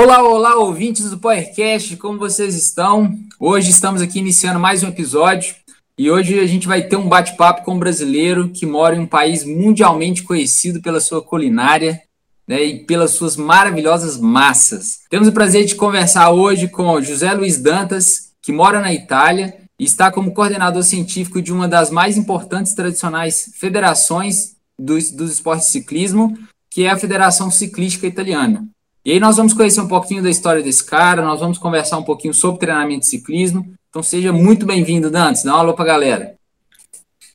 Olá, olá, ouvintes do Powercast, como vocês estão? Hoje estamos aqui iniciando mais um episódio e hoje a gente vai ter um bate-papo com um brasileiro que mora em um país mundialmente conhecido pela sua culinária né, e pelas suas maravilhosas massas. Temos o prazer de conversar hoje com José Luiz Dantas, que mora na Itália e está como coordenador científico de uma das mais importantes tradicionais federações dos, dos esportes de ciclismo, que é a Federação Ciclística Italiana. E aí nós vamos conhecer um pouquinho da história desse cara, nós vamos conversar um pouquinho sobre treinamento de ciclismo. Então seja muito bem-vindo, Dantes. Dá uma alô para a galera.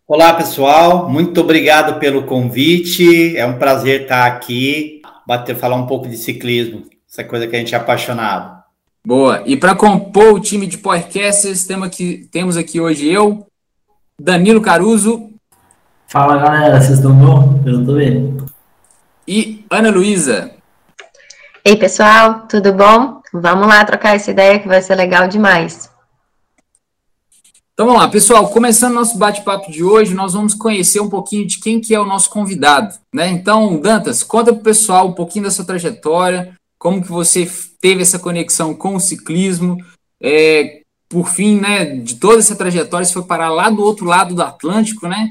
Olá, pessoal. Muito obrigado pelo convite. É um prazer estar aqui, bater, falar um pouco de ciclismo, essa coisa que a gente é apaixonado. Boa. E para compor o time de podcasters, temos aqui, temos aqui hoje eu, Danilo Caruso. Fala, galera. Vocês estão bom? Eu estou bem. E Ana Luísa. Ei, pessoal, tudo bom? Vamos lá trocar essa ideia que vai ser legal demais. Então vamos lá, pessoal, começando nosso bate-papo de hoje, nós vamos conhecer um pouquinho de quem que é o nosso convidado, né? Então, Dantas, conta para o pessoal um pouquinho da sua trajetória, como que você teve essa conexão com o ciclismo, é, por fim, né, de toda essa trajetória, você foi parar lá do outro lado do Atlântico, né?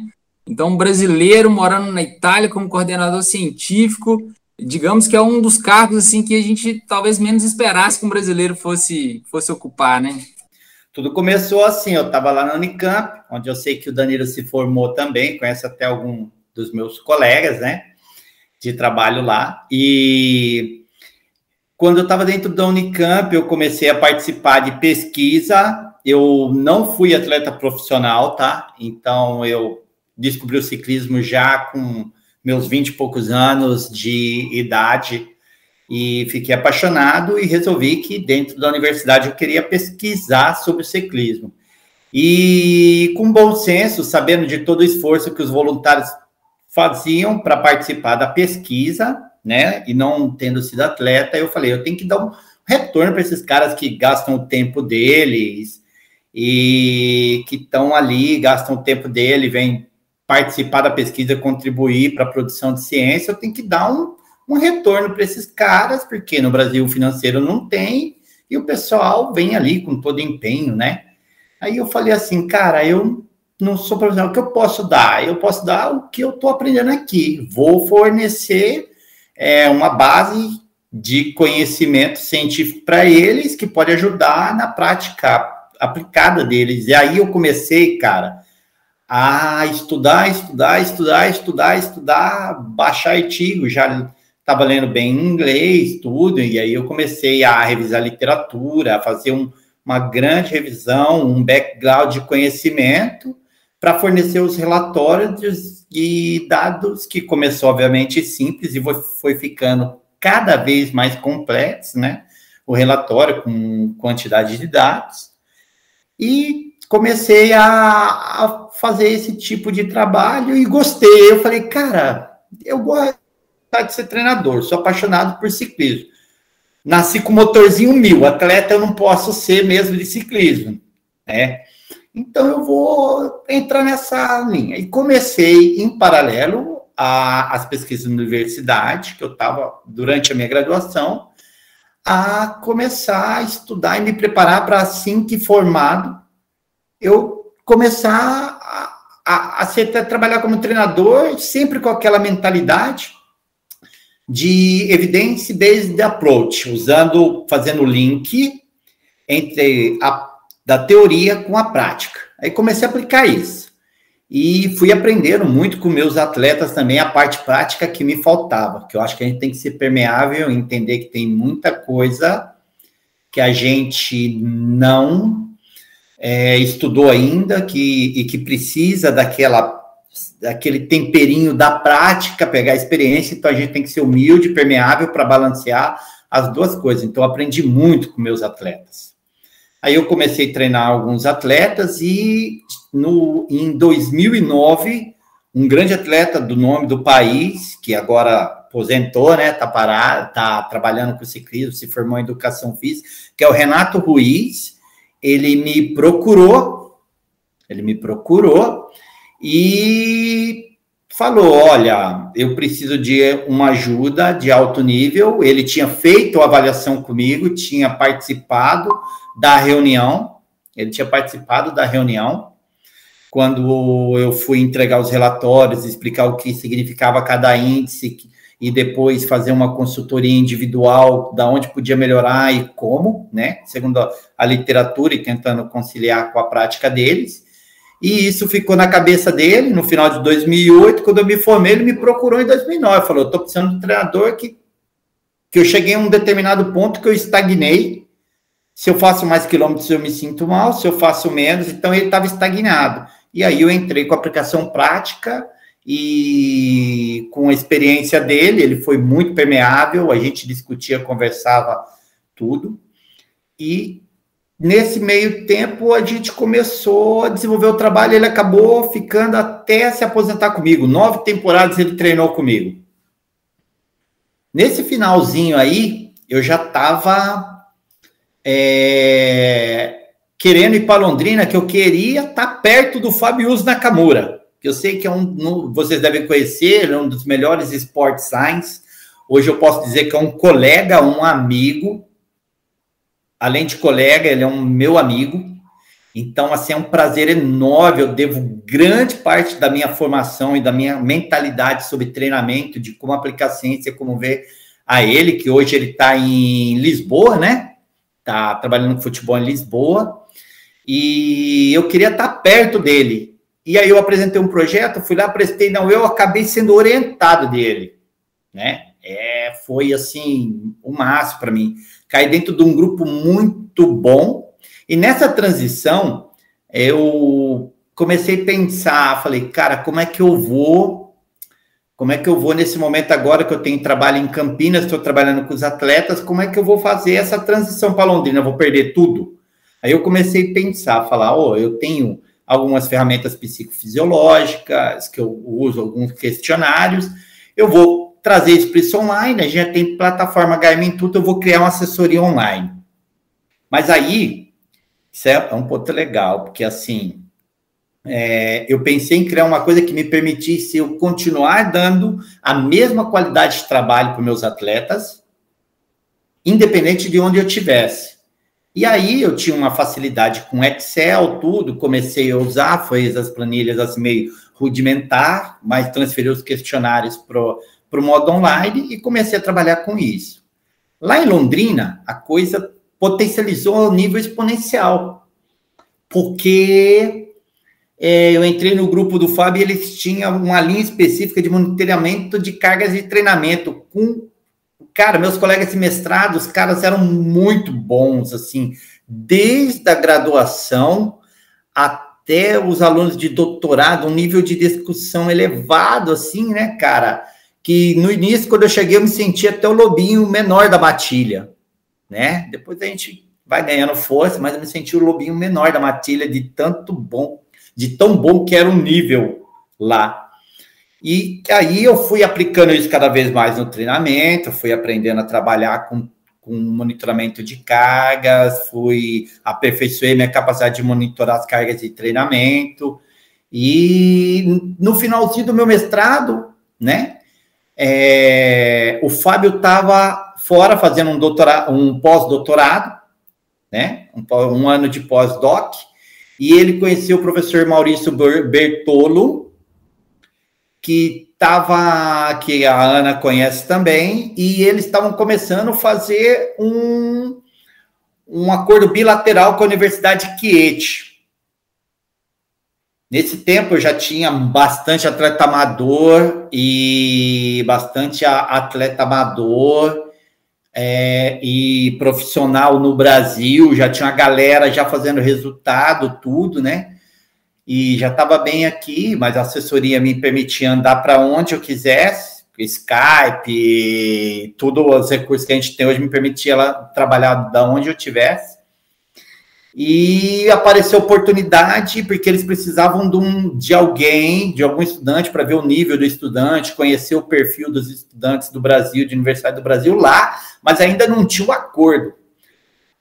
Então, um brasileiro morando na Itália como coordenador científico, digamos que é um dos cargos assim que a gente talvez menos esperasse que um brasileiro fosse fosse ocupar, né? Tudo começou assim, eu estava lá na Unicamp, onde eu sei que o Danilo se formou também, conhece até algum dos meus colegas, né, de trabalho lá. E quando eu estava dentro da Unicamp, eu comecei a participar de pesquisa. Eu não fui atleta profissional, tá? Então eu descobri o ciclismo já com meus vinte e poucos anos de idade e fiquei apaixonado e resolvi que dentro da universidade eu queria pesquisar sobre o ciclismo. E com bom senso, sabendo de todo o esforço que os voluntários faziam para participar da pesquisa, né, e não tendo sido atleta, eu falei, eu tenho que dar um retorno para esses caras que gastam o tempo deles e que estão ali, gastam o tempo dele, vêm participar da pesquisa, contribuir para a produção de ciência, eu tenho que dar um, um retorno para esses caras, porque no Brasil o financeiro não tem, e o pessoal vem ali com todo empenho, né? Aí eu falei assim, cara, eu não sou profissional, o que eu posso dar? Eu posso dar o que eu estou aprendendo aqui. Vou fornecer é, uma base de conhecimento científico para eles que pode ajudar na prática aplicada deles. E aí eu comecei, cara, a estudar, estudar, estudar, estudar, estudar, baixar artigo, já estava lendo bem inglês, tudo, e aí eu comecei a revisar literatura, a fazer um, uma grande revisão, um background de conhecimento para fornecer os relatórios e dados que começou, obviamente, simples e foi, foi ficando cada vez mais complexo, né? O relatório com quantidade de dados. E comecei a, a fazer esse tipo de trabalho e gostei. Eu falei, cara, eu gosto de ser treinador, sou apaixonado por ciclismo. Nasci com motorzinho mil, atleta eu não posso ser mesmo de ciclismo, né? Então eu vou entrar nessa linha. E comecei em paralelo às pesquisas na universidade, que eu estava durante a minha graduação, a começar a estudar e me preparar para assim que formado eu começar a, a, a trabalhar como treinador, sempre com aquela mentalidade de evidence-based approach, usando, fazendo link entre a da teoria com a prática. Aí comecei a aplicar isso. E fui aprendendo muito com meus atletas também a parte prática que me faltava, que eu acho que a gente tem que ser permeável, entender que tem muita coisa que a gente não é, estudou ainda que, e que precisa daquela daquele temperinho da prática, pegar a experiência, então a gente tem que ser humilde, permeável para balancear as duas coisas. Então, aprendi muito com meus atletas. Aí eu comecei a treinar alguns atletas e no, em 2009, um grande atleta do nome do país, que agora aposentou, né, tá parado, tá trabalhando com ciclismo, se formou em educação física, que é o Renato Ruiz, ele me procurou, ele me procurou e falou: Olha, eu preciso de uma ajuda de alto nível. Ele tinha feito a avaliação comigo, tinha participado da reunião, ele tinha participado da reunião. Quando eu fui entregar os relatórios, explicar o que significava cada índice e depois fazer uma consultoria individual da onde podia melhorar e como, né? Segundo a literatura e tentando conciliar com a prática deles. E isso ficou na cabeça dele no final de 2008. Quando eu me formei, ele me procurou em 2009. Falou: estou precisando de um treinador que, que eu cheguei a um determinado ponto que eu estagnei. Se eu faço mais quilômetros, eu me sinto mal. Se eu faço menos, então ele estava estagnado. E aí eu entrei com a aplicação prática e com a experiência dele, ele foi muito permeável. A gente discutia, conversava tudo. E Nesse meio tempo, a gente começou a desenvolver o trabalho, ele acabou ficando até se aposentar comigo. Nove temporadas ele treinou comigo. Nesse finalzinho aí, eu já estava é, querendo ir para Londrina, que eu queria estar tá perto do Fabius Nakamura, que eu sei que é um, vocês devem conhecer, é um dos melhores sport science. Hoje eu posso dizer que é um colega, um amigo, além de colega, ele é um meu amigo. Então, assim, é um prazer enorme. Eu devo grande parte da minha formação e da minha mentalidade sobre treinamento, de como aplicar ciência, como ver a ele, que hoje ele está em Lisboa, né? Está trabalhando com futebol em Lisboa. E eu queria estar tá perto dele. E aí eu apresentei um projeto, fui lá, prestei, não, eu acabei sendo orientado dele, né? É, foi assim, o máximo para mim caí dentro de um grupo muito bom. E nessa transição, eu comecei a pensar, falei, cara, como é que eu vou? Como é que eu vou nesse momento agora que eu tenho trabalho em Campinas, estou trabalhando com os atletas, como é que eu vou fazer essa transição para Londrina? Eu vou perder tudo? Aí eu comecei a pensar, falar, oh, eu tenho algumas ferramentas psicofisiológicas que eu uso, alguns questionários, eu vou trazer isso para isso online, a gente já tem plataforma Garmin tudo, eu vou criar uma assessoria online. Mas aí, isso é um ponto legal, porque assim, é, eu pensei em criar uma coisa que me permitisse eu continuar dando a mesma qualidade de trabalho para meus atletas, independente de onde eu estivesse. E aí eu tinha uma facilidade com Excel, tudo, comecei a usar, foi as planilhas assim meio rudimentar, mas transferi os questionários para o modo online e comecei a trabalhar com isso. Lá em Londrina, a coisa potencializou ao nível exponencial, porque é, eu entrei no grupo do Fábio e eles tinham uma linha específica de monitoramento de cargas de treinamento com cara, meus colegas de mestrado, os caras eram muito bons, assim, desde a graduação até os alunos de doutorado, um nível de discussão elevado, assim, né, cara? que no início, quando eu cheguei, eu me sentia até o lobinho menor da matilha, né? Depois a gente vai ganhando força, mas eu me senti o lobinho menor da matilha de tanto bom, de tão bom que era o nível lá. E aí eu fui aplicando isso cada vez mais no treinamento, fui aprendendo a trabalhar com, com monitoramento de cargas, fui aperfeiçoei minha capacidade de monitorar as cargas de treinamento. E no finalzinho do meu mestrado, né, é, o Fábio estava fora fazendo um, doutorado, um pós-doutorado, né? Um, um, ano de pós-doc, e ele conheceu o professor Maurício Bertolo, que estava, que a Ana conhece também, e eles estavam começando a fazer um, um acordo bilateral com a Universidade Chieti Nesse tempo eu já tinha bastante atleta amador e bastante atleta amador é, e profissional no Brasil, já tinha uma galera já fazendo resultado, tudo, né? E já estava bem aqui, mas a assessoria me permitia andar para onde eu quisesse, Skype, tudo os recursos que a gente tem hoje me permitia ela trabalhar da onde eu tivesse. E apareceu oportunidade, porque eles precisavam de, um, de alguém, de algum estudante, para ver o nível do estudante, conhecer o perfil dos estudantes do Brasil, de Universidade do Brasil lá, mas ainda não tinha o um acordo.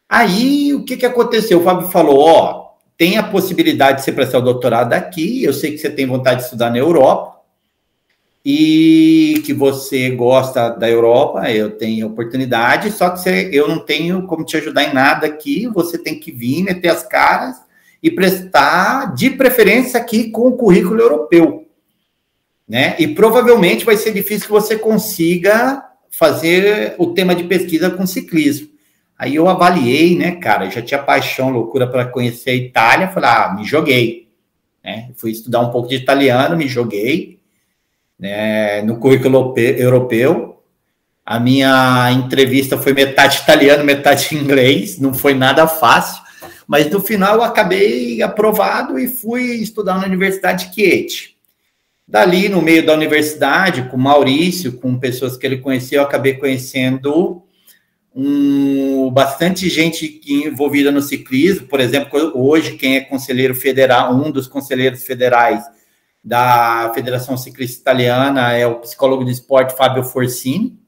Aí, o que, que aconteceu? O Fábio falou: Ó, tem a possibilidade de você prestar o doutorado aqui, eu sei que você tem vontade de estudar na Europa, e que você gosta da Europa, eu tenho oportunidade, só que você, eu não tenho como te ajudar em nada aqui, você tem que vir, meter as caras e prestar, de preferência aqui com o currículo europeu, né? E provavelmente vai ser difícil que você consiga fazer o tema de pesquisa com ciclismo. Aí eu avaliei, né, cara, já tinha paixão, loucura para conhecer a Itália, falei, ah, me joguei, né? Fui estudar um pouco de italiano, me joguei, né, no currículo europeu. A minha entrevista foi metade italiano, metade inglês, não foi nada fácil, mas no final eu acabei aprovado e fui estudar na Universidade de Chieti. Dali, no meio da universidade, com Maurício, com pessoas que ele conhecia, eu acabei conhecendo um, bastante gente envolvida no ciclismo. Por exemplo, hoje, quem é conselheiro federal, um dos conselheiros federais da Federação Ciclista Italiana é o psicólogo de esporte Fábio Forcini.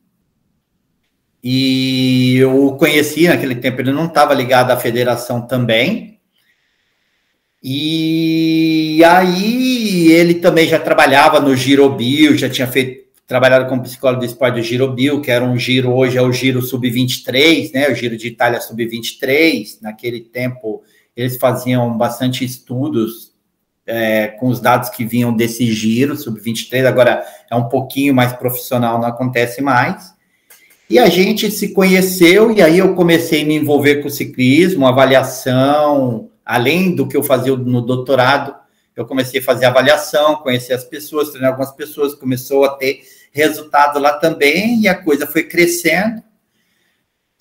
E eu conheci naquele tempo, ele não estava ligado à federação também. E aí ele também já trabalhava no Girobil, já tinha feito trabalhado como psicólogo de esporte do Girobil, que era um giro, hoje é o giro sub-23, né? O giro de Itália sub-23. Naquele tempo eles faziam bastante estudos é, com os dados que vinham desse giro sub-23, agora é um pouquinho mais profissional, não acontece mais. E a gente se conheceu, e aí eu comecei a me envolver com o ciclismo, avaliação, além do que eu fazia no doutorado, eu comecei a fazer avaliação, conhecer as pessoas, treinar algumas pessoas, começou a ter resultado lá também, e a coisa foi crescendo.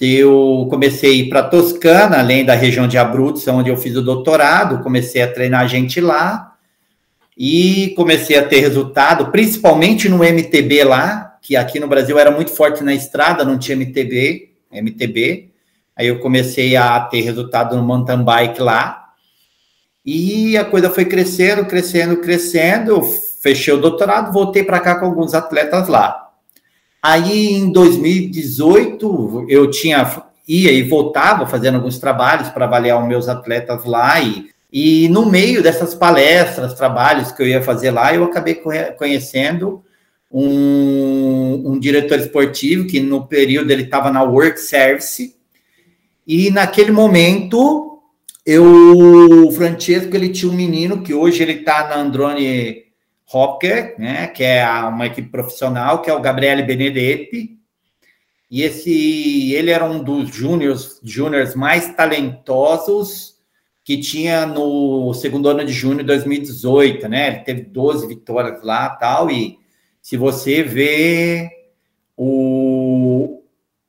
Eu comecei a ir para Toscana, além da região de Abruzzo, onde eu fiz o doutorado, comecei a treinar gente lá e comecei a ter resultado, principalmente no MTB lá, que aqui no Brasil era muito forte na estrada, não tinha MTB, MTB. Aí eu comecei a ter resultado no mountain bike lá. E a coisa foi crescendo, crescendo, crescendo. Fechei o doutorado, voltei para cá com alguns atletas lá. Aí em 2018 eu tinha ia e voltava fazendo alguns trabalhos para avaliar os meus atletas lá e, e no meio dessas palestras, trabalhos que eu ia fazer lá, eu acabei conhecendo um, um diretor esportivo que no período ele estava na Work Service e naquele momento eu o Francesco ele tinha um menino que hoje ele está na Androne Hopker, né, que é uma equipe profissional, que é o Gabriele Benedetti. E esse, ele era um dos júniors, júniors mais talentosos que tinha no segundo ano de junho de 2018, né? Ele teve 12 vitórias lá, tal, e se você vê o,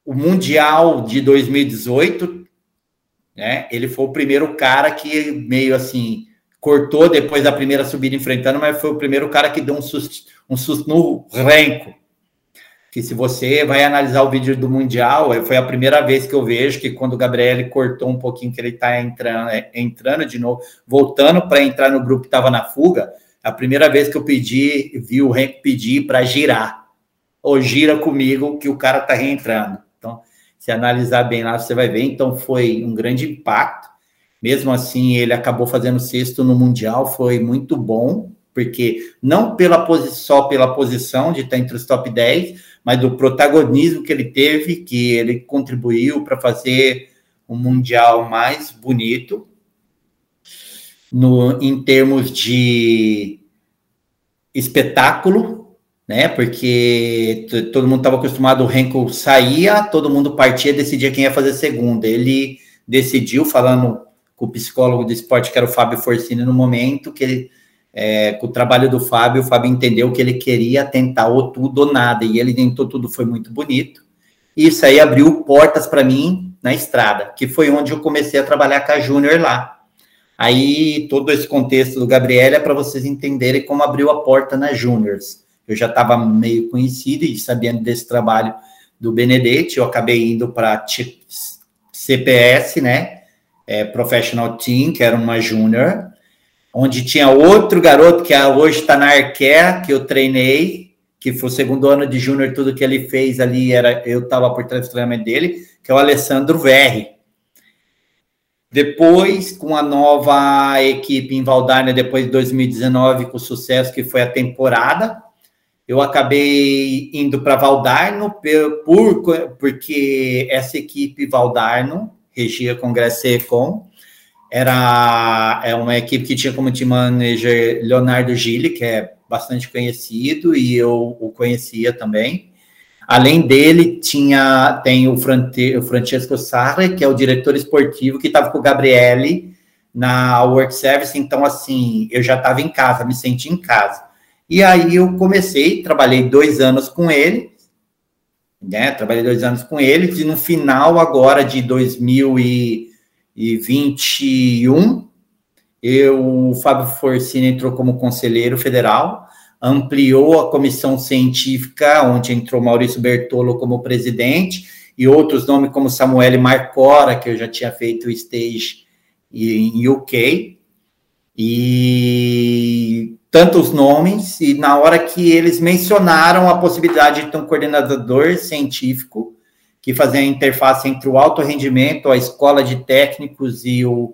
o mundial de 2018, né? Ele foi o primeiro cara que meio assim cortou depois da primeira subida enfrentando, mas foi o primeiro cara que deu um susto, um susto no renco. Que se você vai analisar o vídeo do Mundial, foi a primeira vez que eu vejo que quando o Gabriel cortou um pouquinho, que ele está entrando, é, entrando de novo, voltando para entrar no grupo que estava na fuga, a primeira vez que eu pedi, vi o renco pedir para girar. Ou gira comigo que o cara está reentrando. Então, se analisar bem lá, você vai ver. Então, foi um grande impacto. Mesmo assim, ele acabou fazendo sexto no Mundial, foi muito bom, porque não pela só pela posição de estar entre os top 10, mas do protagonismo que ele teve, que ele contribuiu para fazer um Mundial mais bonito, no, em termos de espetáculo, né? Porque todo mundo estava acostumado, o Henkel saía, todo mundo partia, decidia quem ia fazer segunda. Ele decidiu, falando com o psicólogo de esporte, que era o Fábio Forcini, no momento que ele, é, com o trabalho do Fábio, o Fábio entendeu que ele queria tentar ou tudo ou nada, e ele tentou tudo, foi muito bonito. Isso aí abriu portas para mim na estrada, que foi onde eu comecei a trabalhar com a Júnior lá. Aí, todo esse contexto do Gabriel é para vocês entenderem como abriu a porta na Júniors. Eu já estava meio conhecido e sabendo desse trabalho do Benedetti, eu acabei indo para CPS, né? é, Professional Team, que era uma júnior, onde tinha outro garoto que hoje está na Arqué, que eu treinei, que foi o segundo ano de júnior, tudo que ele fez ali era eu estava por trás do treinamento dele, que é o Alessandro Verri. Depois, com a nova equipe em Valdárnia, depois de 2019, com o sucesso que foi a temporada, eu acabei indo para Valdarno por, porque essa equipe Valdarno regia Congresso Econ era é uma equipe que tinha como team manager Leonardo Gili, que é bastante conhecido e eu o conhecia também. Além dele, tinha tem o, Frante, o Francesco Sarre, que é o diretor esportivo, que estava com o Gabriele na Work Service. Então, assim, eu já estava em casa, me senti em casa. E aí eu comecei, trabalhei dois anos com ele, né? Trabalhei dois anos com ele, e no final agora de 2021, eu, o Fábio Forcini entrou como conselheiro federal, ampliou a comissão científica, onde entrou Maurício Bertolo como presidente, e outros nomes como Samuel Marcora, que eu já tinha feito stage em UK, e tantos nomes, e na hora que eles mencionaram a possibilidade de ter um coordenador científico que fazia a interface entre o alto rendimento, a escola de técnicos e, o,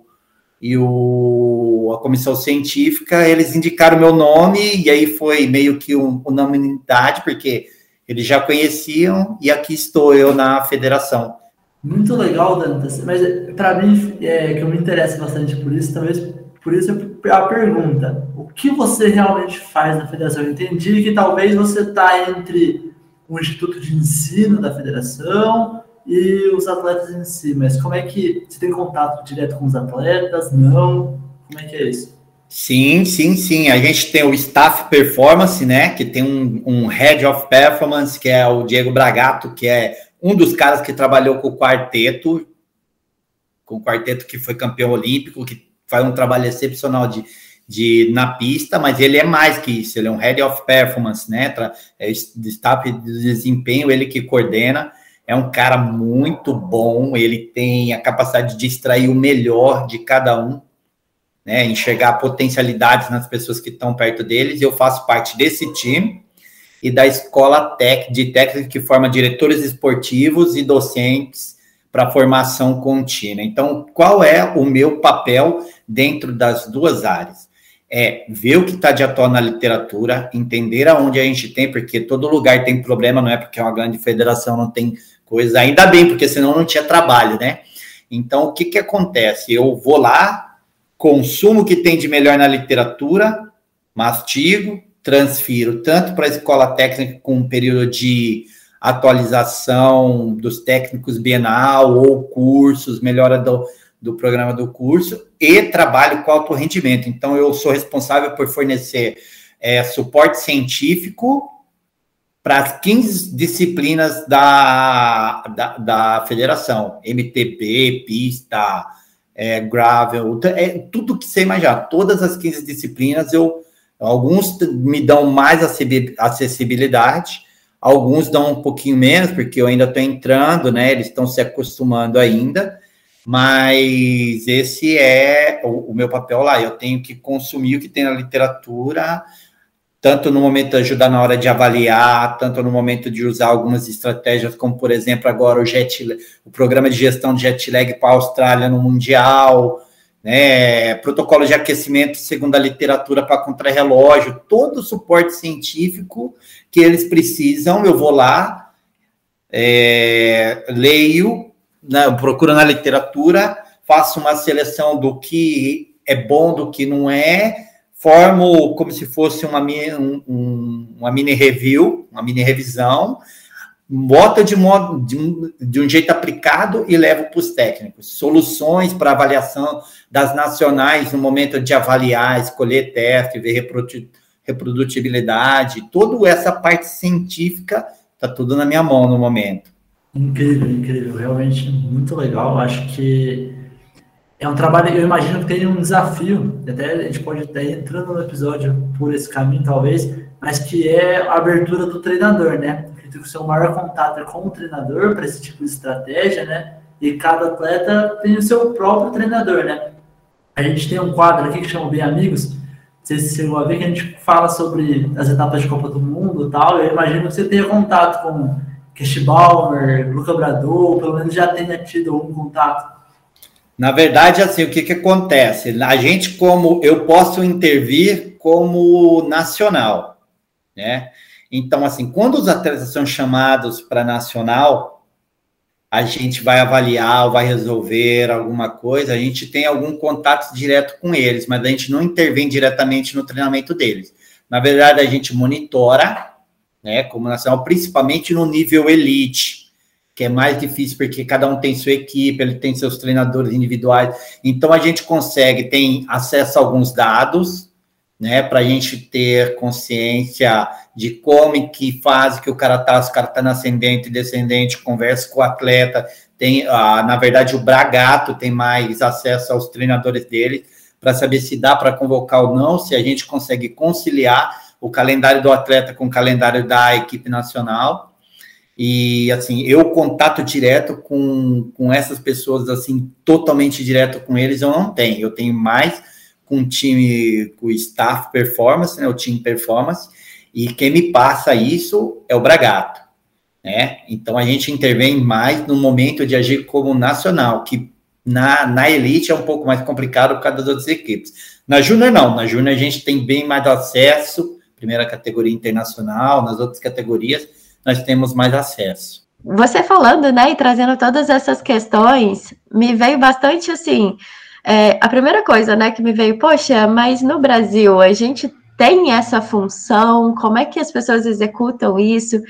e o, a comissão científica, eles indicaram meu nome, e aí foi meio que um, unanimidade, porque eles já conheciam, e aqui estou eu na federação. Muito legal, Dantas, mas para mim, é, que eu me interesso bastante por isso, talvez por isso a pergunta: o que você realmente faz na federação? Eu entendi que talvez você está entre o instituto de ensino da federação e os atletas em si, mas como é que você tem contato direto com os atletas? Não? Como é que é isso? Sim, sim, sim. A gente tem o staff performance, né? Que tem um, um head of performance, que é o Diego Bragato, que é um dos caras que trabalhou com o quarteto, com o quarteto que foi campeão olímpico, que faz um trabalho excepcional de, de na pista, mas ele é mais que isso, ele é um head of performance, né? É staff de desempenho, ele que coordena. É um cara muito bom, ele tem a capacidade de extrair o melhor de cada um, né? Enxergar potencialidades nas pessoas que estão perto deles. Eu faço parte desse time e da escola tech, de técnica que forma diretores esportivos e docentes para formação contínua. Então, qual é o meu papel dentro das duas áreas? É ver o que está de atual na literatura, entender aonde a gente tem, porque todo lugar tem problema, não é porque é uma grande federação, não tem coisa, ainda bem, porque senão não tinha trabalho, né? Então, o que, que acontece? Eu vou lá, consumo o que tem de melhor na literatura, mastigo, transfiro tanto para a escola técnica com um período de atualização dos técnicos bienal ou cursos, melhora do, do programa do curso, e trabalho com alto rendimento. Então, eu sou responsável por fornecer é, suporte científico para as 15 disciplinas da, da, da federação, MTB, pista, é, gravel, é, tudo que você imaginar, todas as 15 disciplinas, eu alguns me dão mais acessibilidade, Alguns dão um pouquinho menos, porque eu ainda estou entrando, né? Eles estão se acostumando ainda, mas esse é o, o, meu papel lá. Eu tenho que consumir o que tem na literatura, tanto no momento de ajudar na hora de avaliar, tanto no momento de usar algumas estratégias, como por exemplo agora o jet, o programa de gestão de jet lag para a Austrália no Mundial né, protocolo de aquecimento segundo a literatura para contrarrelógio, todo o suporte científico que eles precisam, eu vou lá, é, leio, né, procuro na literatura, faço uma seleção do que é bom, do que não é, formo como se fosse uma, um, uma mini review, uma mini revisão, bota de, modo, de, de um jeito aplicado e leva para os técnicos. Soluções para avaliação das nacionais no momento de avaliar, escolher teste, ver reprodutibilidade, toda essa parte científica está tudo na minha mão no momento. Incrível, incrível, realmente muito legal. Acho que é um trabalho, eu imagino que tem um desafio, até a gente pode estar entrando no episódio por esse caminho, talvez, mas que é a abertura do treinador, né? Que o seu maior contato é com o treinador para esse tipo de estratégia, né? E cada atleta tem o seu próprio treinador, né? A gente tem um quadro aqui que chama Bem Amigos. Não sei se chegou a ver que a gente fala sobre as etapas de Copa do Mundo e tal. Eu imagino que você tenha contato com Cash Baumer, Luca Brador, pelo menos já tenha tido algum contato. Na verdade, assim, o que, que acontece? A gente, como eu posso intervir como nacional, né? Então, assim, quando os atletas são chamados para nacional, a gente vai avaliar ou vai resolver alguma coisa, a gente tem algum contato direto com eles, mas a gente não intervém diretamente no treinamento deles. Na verdade, a gente monitora, né, como nacional, principalmente no nível elite, que é mais difícil porque cada um tem sua equipe, ele tem seus treinadores individuais. Então a gente consegue, tem acesso a alguns dados, né, para a gente ter consciência de como e que fase que o cara tá, se o cara tá na ascendente descendente, conversa com o atleta, tem, ah, na verdade, o Bragato tem mais acesso aos treinadores dele, para saber se dá para convocar ou não, se a gente consegue conciliar o calendário do atleta com o calendário da equipe nacional. E, assim, eu contato direto com, com essas pessoas, assim, totalmente direto com eles, eu não tenho. Eu tenho mais com o time, com o staff performance, né, o time performance, e quem me passa isso é o Bragato, né? Então a gente intervém mais no momento de agir como nacional, que na, na elite é um pouco mais complicado por causa das outras equipes. Na Júnior não, na Júnior a gente tem bem mais acesso, primeira categoria internacional, nas outras categorias nós temos mais acesso. Você falando, né, e trazendo todas essas questões, me veio bastante assim. É, a primeira coisa, né, que me veio, poxa, mas no Brasil a gente tem essa função, como é que as pessoas executam isso?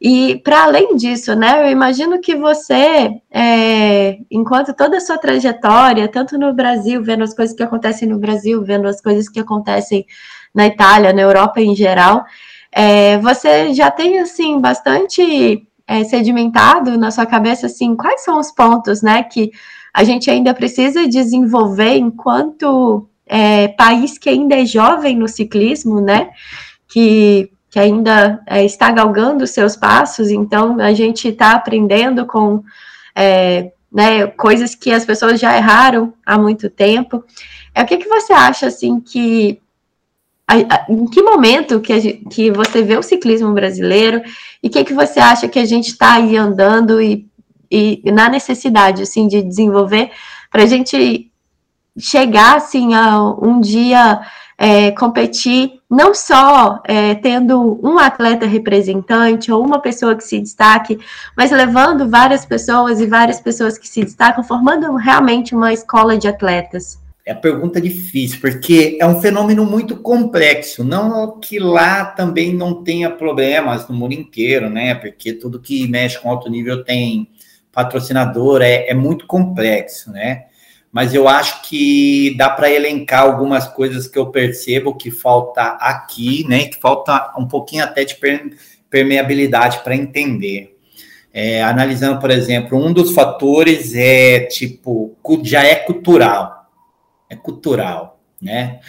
E para além disso, né, eu imagino que você, é, enquanto toda a sua trajetória, tanto no Brasil, vendo as coisas que acontecem no Brasil, vendo as coisas que acontecem na Itália, na Europa em geral, é, você já tem assim bastante é, sedimentado na sua cabeça assim quais são os pontos, né, que a gente ainda precisa desenvolver enquanto é, país que ainda é jovem no ciclismo, né, que, que ainda é, está galgando seus passos, então a gente está aprendendo com é, né, coisas que as pessoas já erraram há muito tempo. É o que, que você acha assim que em que momento que, que você vê o ciclismo brasileiro? E o que, que você acha que a gente está aí andando e, e, na necessidade assim de desenvolver para a gente chegar assim a um dia é, competir não só é, tendo um atleta representante ou uma pessoa que se destaque, mas levando várias pessoas e várias pessoas que se destacam, formando realmente uma escola de atletas. É a pergunta difícil, porque é um fenômeno muito complexo. Não que lá também não tenha problemas no mundo inteiro, né? Porque tudo que mexe com alto nível tem patrocinador, é, é muito complexo, né? Mas eu acho que dá para elencar algumas coisas que eu percebo que falta aqui, né? Que falta um pouquinho até de permeabilidade para entender. É, analisando, por exemplo, um dos fatores é tipo, já é cultural é cultural, né?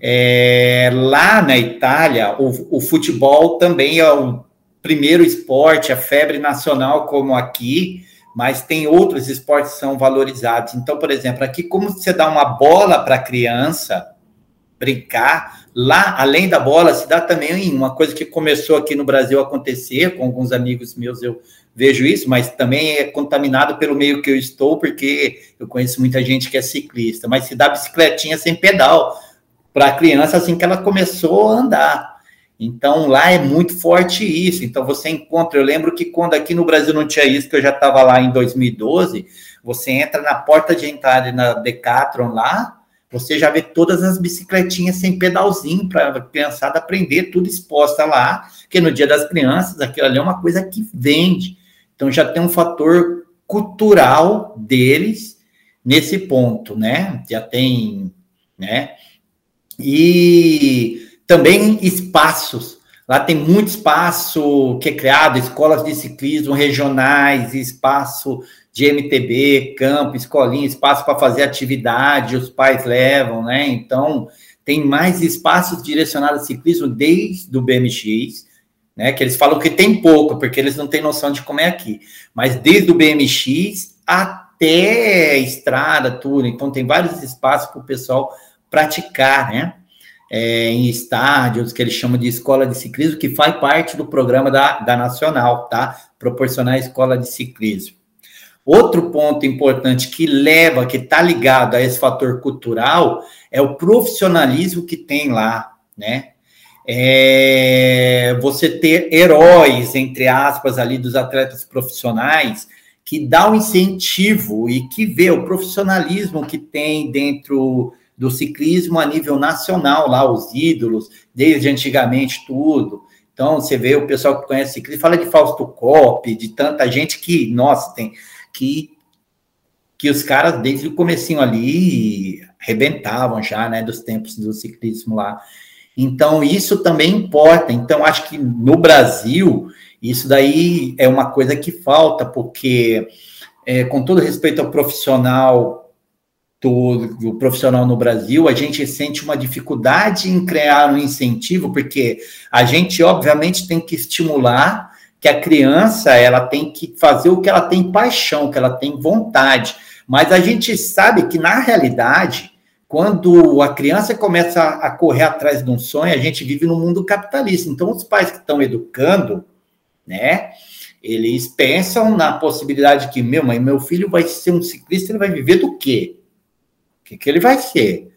É, lá na Itália, o, o, futebol também é o primeiro esporte, a febre nacional como aqui, mas tem outros esportes que são valorizados. Então, por exemplo, aqui como você dá uma bola para a criança brincar, lá, além da bola, se dá também uma coisa que começou aqui no Brasil a acontecer, com alguns amigos meus eu vejo isso, mas também é contaminado pelo meio que eu estou, porque eu conheço muita gente que é ciclista, mas se dá bicicletinha sem pedal para a criança assim que ela começou a andar. Então lá é muito forte isso. Então você encontra, eu lembro que quando aqui no Brasil não tinha isso, que eu já estava lá em 2012, você entra na porta de entrada na Decathlon lá, você já vê todas as bicicletinhas sem pedalzinho para a criançada aprender, tudo exposta lá, que no dia das crianças aquilo ali é uma coisa que vende. Então já tem um fator cultural deles nesse ponto, né? Já tem, né? E também espaços. Lá tem muito espaço que é criado, escolas de ciclismo regionais, espaço de MTB, campo, escolinha, espaço para fazer atividade, os pais levam, né? Então, tem mais espaços direcionados a ciclismo desde o BMX, né? Que eles falam que tem pouco, porque eles não têm noção de como é aqui. Mas desde o BMX até estrada, tudo. Então tem vários espaços para o pessoal praticar, né? É, em estádios, que eles chamam de escola de ciclismo, que faz parte do programa da, da Nacional, tá? Proporcionar escola de ciclismo. Outro ponto importante que leva, que está ligado a esse fator cultural, é o profissionalismo que tem lá, né? é, você ter heróis, entre aspas, ali dos atletas profissionais, que dá um incentivo e que vê o profissionalismo que tem dentro do ciclismo a nível nacional, lá os ídolos, desde antigamente tudo. Então, você vê o pessoal que conhece ciclismo, fala de Fausto Coppi, de tanta gente que, nossa, tem que que os caras desde o comecinho ali rebentavam já, né, dos tempos do ciclismo lá. Então, isso também importa. Então, acho que no Brasil, isso daí é uma coisa que falta, porque, é, com todo respeito ao profissional, do, do, profissional no Brasil, a gente sente uma dificuldade em criar um incentivo, porque a gente, obviamente, tem que estimular que a criança ela tem que fazer o que ela tem paixão, que ela tem vontade. Mas a gente sabe que, na realidade, quando a criança começa a correr atrás de um sonho, a gente vive no mundo capitalista. Então, os pais que estão educando, né, eles pensam na possibilidade que, meu, mãe, meu filho vai ser um ciclista, ele vai viver do quê? Que, que ele vai ser?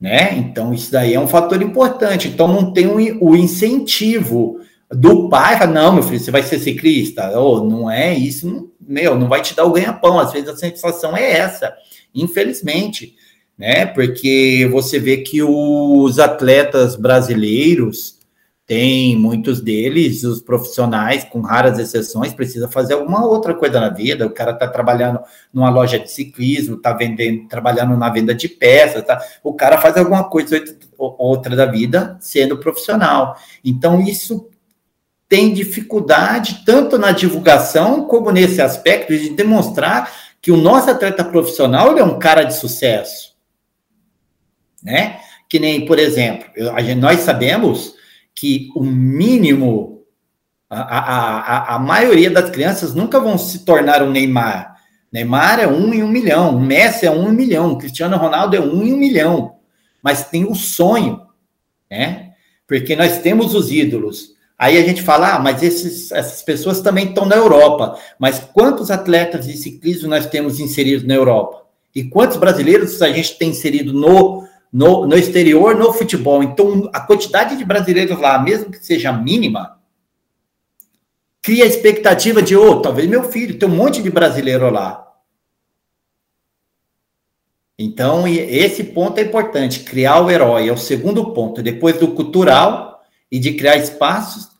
Né? Então, isso daí é um fator importante. Então, não tem o incentivo do pai, não, meu filho, você vai ser ciclista? Oh, não é isso, não, meu, não vai te dar o ganha-pão. Às vezes a sensação é essa, infelizmente, né? Porque você vê que os atletas brasileiros tem muitos deles, os profissionais, com raras exceções, precisa fazer alguma outra coisa na vida. O cara está trabalhando numa loja de ciclismo, está vendendo, trabalhando na venda de peças, tá? O cara faz alguma coisa outra da vida sendo profissional. Então, isso tem dificuldade tanto na divulgação como nesse aspecto de demonstrar que o nosso atleta profissional é um cara de sucesso, né? Que nem, por exemplo, a gente, nós sabemos que o mínimo, a, a, a, a maioria das crianças nunca vão se tornar um Neymar. Neymar é um em um milhão, Messi é um em um milhão, o Cristiano Ronaldo é um em um milhão, mas tem o sonho, né? Porque nós temos os ídolos, Aí a gente fala, ah, mas esses, essas pessoas também estão na Europa. Mas quantos atletas de ciclismo nós temos inseridos na Europa? E quantos brasileiros a gente tem inserido no, no, no exterior, no futebol? Então, a quantidade de brasileiros lá, mesmo que seja mínima, cria a expectativa de, oh, talvez meu filho, tem um monte de brasileiro lá. Então, esse ponto é importante, criar o herói, é o segundo ponto. Depois do cultural e de criar espaços,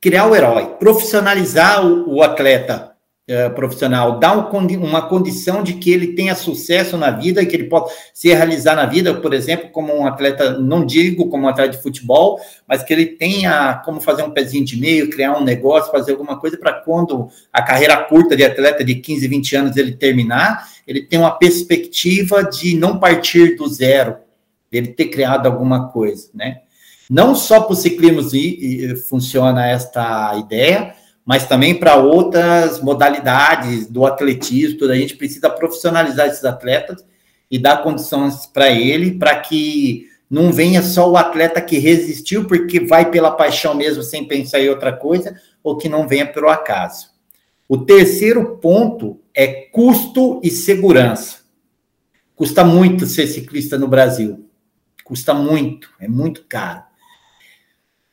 criar o herói, profissionalizar o, o atleta é, profissional, um, uma condição de que ele tenha sucesso na vida, que ele possa se realizar na vida, por exemplo, como um atleta, não digo como um atleta de futebol, mas que ele tenha como fazer um pezinho de meio, criar um negócio, fazer alguma coisa para quando a carreira curta de atleta de 15, 20 anos ele terminar, ele tem uma perspectiva de não partir do zero, ele ter criado alguma coisa, né? Não só para o ciclismo funciona esta ideia, mas também para outras modalidades do atletismo. A gente precisa profissionalizar esses atletas e dar condições para ele, para que não venha só o atleta que resistiu porque vai pela paixão mesmo, sem pensar em outra coisa, ou que não venha pelo acaso. O terceiro ponto é custo e segurança. Custa muito ser ciclista no Brasil. Custa muito, é muito caro.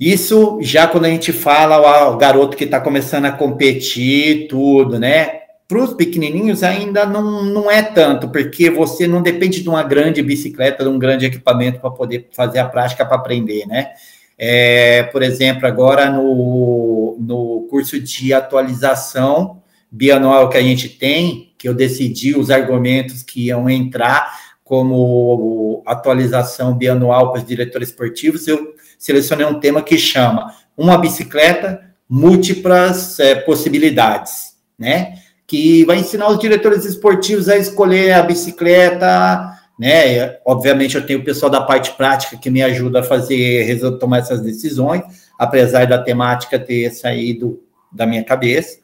Isso já quando a gente fala o garoto que está começando a competir, tudo, né? Para os pequenininhos ainda não, não é tanto, porque você não depende de uma grande bicicleta, de um grande equipamento para poder fazer a prática para aprender, né? É, por exemplo, agora no, no curso de atualização bianual que a gente tem, que eu decidi os argumentos que iam entrar como atualização bianual para os diretores esportivos, eu selecionei um tema que chama Uma Bicicleta, Múltiplas é, Possibilidades, né? Que vai ensinar os diretores esportivos a escolher a bicicleta, né? Obviamente, eu tenho o pessoal da parte prática que me ajuda a fazer, tomar essas decisões, apesar da temática ter saído da minha cabeça,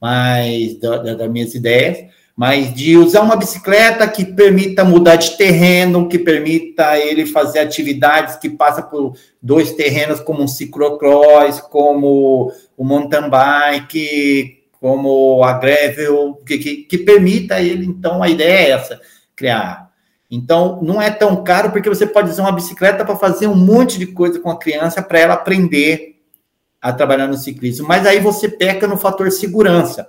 mas da, da, das minhas ideias mas de usar uma bicicleta que permita mudar de terreno, que permita ele fazer atividades que passa por dois terrenos, como um ciclocross, como o mountain bike, como a gravel, que, que, que permita ele, então, a ideia é essa, criar. Então, não é tão caro porque você pode usar uma bicicleta para fazer um monte de coisa com a criança para ela aprender a trabalhar no ciclismo. Mas aí você peca no fator segurança.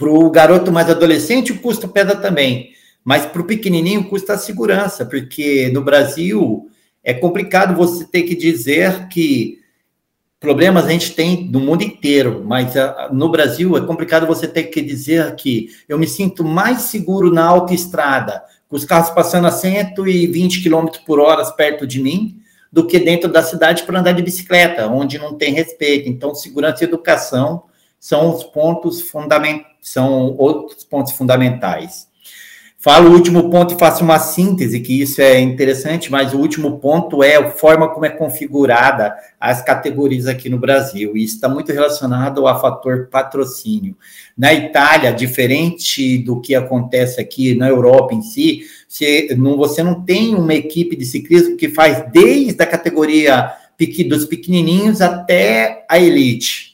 Para o garoto mais adolescente, o custo pesa também. Mas para o pequenininho, custa a segurança, porque no Brasil é complicado você ter que dizer que problemas a gente tem no mundo inteiro, mas uh, no Brasil é complicado você ter que dizer que eu me sinto mais seguro na autoestrada, com os carros passando a 120 km por hora perto de mim, do que dentro da cidade para andar de bicicleta, onde não tem respeito. Então, segurança e educação são os pontos fundamentais, são outros pontos fundamentais. Falo o último ponto e faço uma síntese, que isso é interessante, mas o último ponto é a forma como é configurada as categorias aqui no Brasil. E isso está muito relacionado ao fator patrocínio. Na Itália, diferente do que acontece aqui na Europa em si, você não, você não tem uma equipe de ciclismo que faz desde a categoria dos pequenininhos até a elite.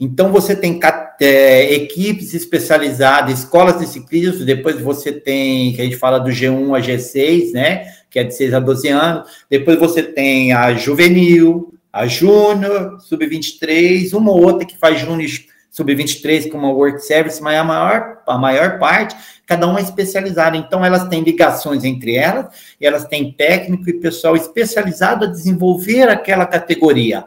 Então, você tem é, equipes especializadas, escolas de ciclismo, depois você tem, que a gente fala do G1 a G6, né, que é de 6 a 12 anos, depois você tem a juvenil, a júnior, sub-23, uma ou outra que faz júnior sub-23 com uma work service, mas a maior, a maior parte, cada uma é especializada. Então, elas têm ligações entre elas, e elas têm técnico e pessoal especializado a desenvolver aquela categoria,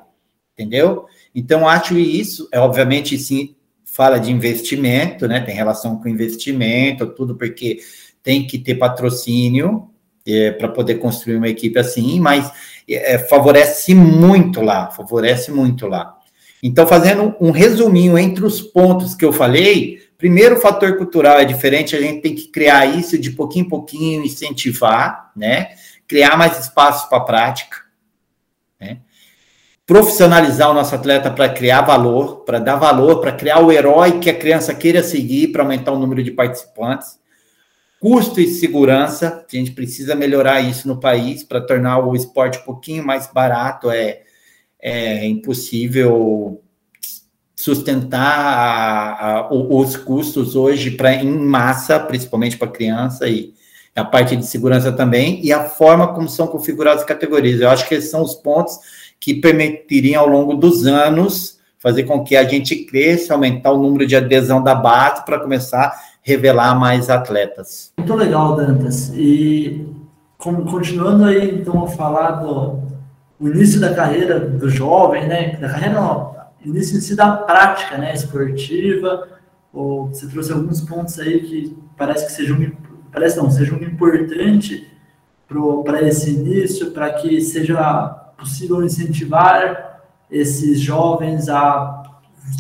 entendeu? Então, acho isso, é obviamente, sim, fala de investimento, né? Tem relação com investimento, tudo, porque tem que ter patrocínio é, para poder construir uma equipe assim, mas é, favorece muito lá, favorece muito lá. Então, fazendo um resuminho entre os pontos que eu falei, primeiro, o fator cultural é diferente, a gente tem que criar isso de pouquinho em pouquinho, incentivar, né? Criar mais espaços para prática? Profissionalizar o nosso atleta para criar valor, para dar valor, para criar o herói que a criança queira seguir, para aumentar o número de participantes. Custo e segurança, a gente precisa melhorar isso no país para tornar o esporte um pouquinho mais barato. É, é impossível sustentar a, a, os custos hoje para em massa, principalmente para criança e a parte de segurança também e a forma como são configuradas as categorias. Eu acho que esses são os pontos que permitiriam, ao longo dos anos, fazer com que a gente cresça, aumentar o número de adesão da base para começar a revelar mais atletas. Muito legal, Dantas. E continuando aí, então, a falar do início da carreira do jovem, né? Da carreira não, início si da prática, né? Esportiva. Ou você trouxe alguns pontos aí que parece que sejam parece não, sejam importante para esse início, para que seja possível incentivar esses jovens a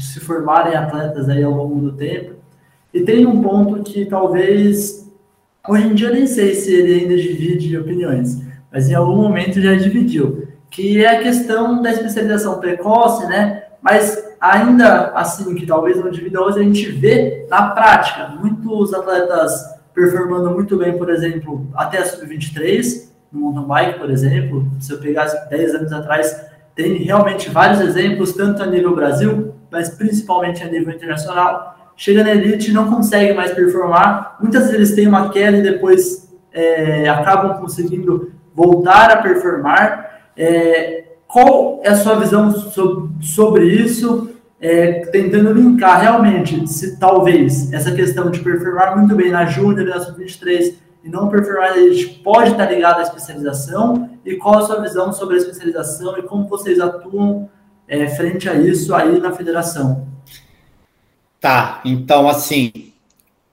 se formarem atletas aí ao longo do tempo. E tem um ponto que talvez hoje em dia nem sei se ele ainda divide opiniões, mas em algum momento já dividiu, que é a questão da especialização precoce, né? Mas ainda assim, que talvez não divida hoje, a gente vê na prática muitos atletas performando muito bem, por exemplo, até a sub-23, no mountain bike, por exemplo, se eu pegar 10 anos atrás, tem realmente vários exemplos, tanto a nível Brasil, mas principalmente a nível internacional. Chega na elite não consegue mais performar. Muitas vezes tem uma queda e depois é, acabam conseguindo voltar a performar. É, qual é a sua visão sobre, sobre isso? É, tentando linkar realmente se talvez essa questão de performar muito bem na Júnior na Sub-23 e não performar elite pode estar ligado à especialização e qual a sua visão sobre a especialização e como vocês atuam é, frente a isso aí na federação? Tá, então assim,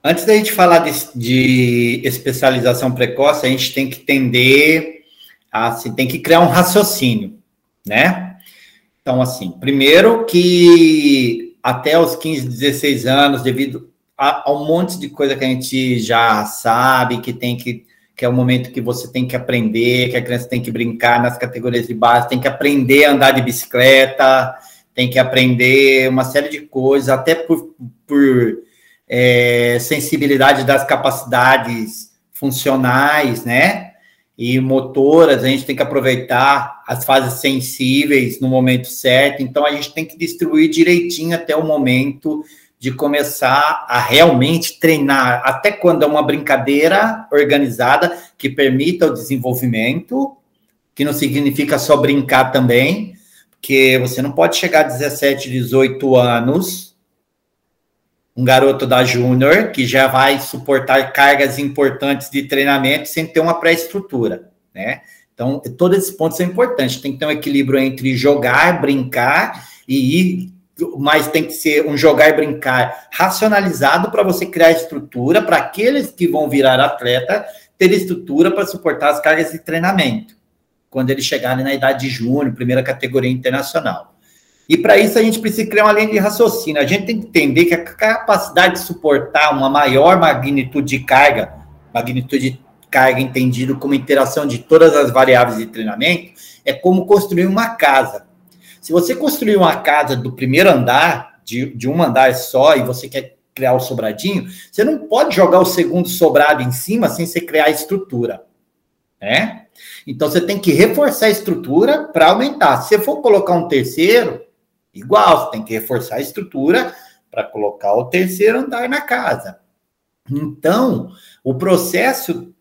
antes da gente falar de, de especialização precoce, a gente tem que entender, assim, tem que criar um raciocínio, né? Então, assim, primeiro que até os 15, 16 anos, devido há, um monte de coisa que a gente já sabe, que tem que que é o momento que você tem que aprender, que a criança tem que brincar nas categorias de base, tem que aprender a andar de bicicleta, tem que aprender uma série de coisas, até por, por é, sensibilidade das capacidades funcionais, né? E motoras, a gente tem que aproveitar as fases sensíveis no momento certo, então a gente tem que distribuir direitinho até o momento de começar a realmente treinar, até quando é uma brincadeira organizada que permita o desenvolvimento, que não significa só brincar também, porque você não pode chegar a 17, 18 anos, um garoto da Júnior, que já vai suportar cargas importantes de treinamento sem ter uma pré-estrutura, né? Então, todos esses pontos são importantes. Tem que ter um equilíbrio entre jogar, brincar e ir mas tem que ser um jogar e brincar racionalizado para você criar estrutura para aqueles que vão virar atleta ter estrutura para suportar as cargas de treinamento quando eles chegarem na idade de júnior, primeira categoria internacional. E para isso a gente precisa criar uma linha de raciocínio. A gente tem que entender que a capacidade de suportar uma maior magnitude de carga, magnitude de carga entendido como interação de todas as variáveis de treinamento, é como construir uma casa. Se você construir uma casa do primeiro andar, de, de um andar só, e você quer criar o sobradinho, você não pode jogar o segundo sobrado em cima sem você criar a estrutura. Né? Então você tem que reforçar a estrutura para aumentar. Se você for colocar um terceiro, igual, você tem que reforçar a estrutura para colocar o terceiro andar na casa. Então, o processo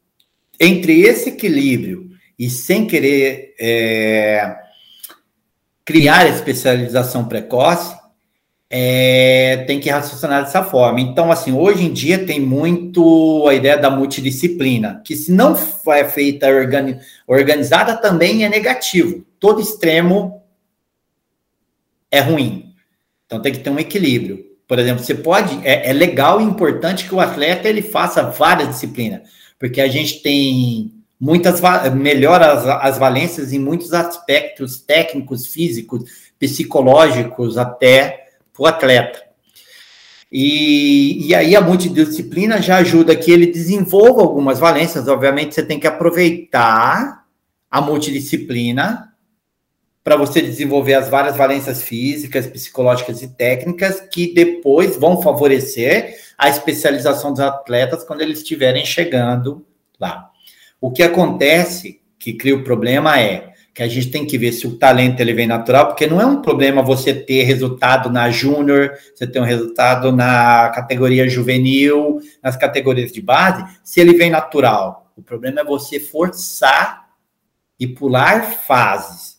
entre esse equilíbrio e sem querer é, criar especialização precoce, é, tem que raciocinar dessa forma. Então, assim, hoje em dia tem muito a ideia da multidisciplina, que se não é feita organi organizada, também é negativo. Todo extremo é ruim. Então, tem que ter um equilíbrio. Por exemplo, você pode, é, é legal e importante que o atleta ele faça várias disciplinas, porque a gente tem muitas melhora as, as valências em muitos aspectos técnicos, físicos, psicológicos, até para o atleta. E, e aí a multidisciplina já ajuda que ele desenvolva algumas valências. Obviamente, você tem que aproveitar a multidisciplina para você desenvolver as várias valências físicas, psicológicas e técnicas que depois vão favorecer a especialização dos atletas quando eles estiverem chegando lá. O que acontece que cria o problema é que a gente tem que ver se o talento ele vem natural, porque não é um problema você ter resultado na júnior, você ter um resultado na categoria juvenil, nas categorias de base, se ele vem natural. O problema é você forçar e pular fases,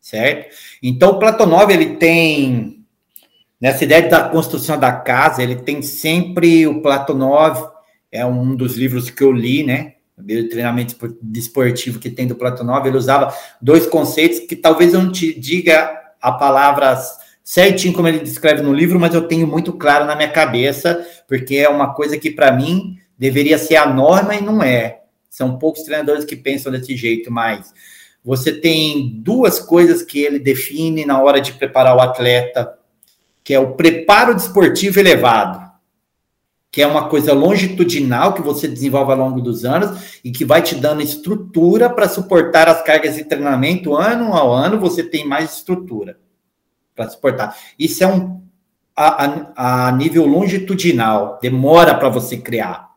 certo? Então o Platonov ele tem nessa ideia da construção da casa, ele tem sempre o Platonov é um dos livros que eu li, né? De treinamento desportivo que tem do Platonov, ele usava dois conceitos que talvez eu não te diga a palavra certinho como ele descreve no livro, mas eu tenho muito claro na minha cabeça, porque é uma coisa que para mim deveria ser a norma e não é. São poucos treinadores que pensam desse jeito, mas você tem duas coisas que ele define na hora de preparar o atleta, que é o preparo desportivo elevado que é uma coisa longitudinal que você desenvolve ao longo dos anos e que vai te dando estrutura para suportar as cargas de treinamento ano ao ano, você tem mais estrutura para suportar. Isso é um a, a, a nível longitudinal, demora para você criar.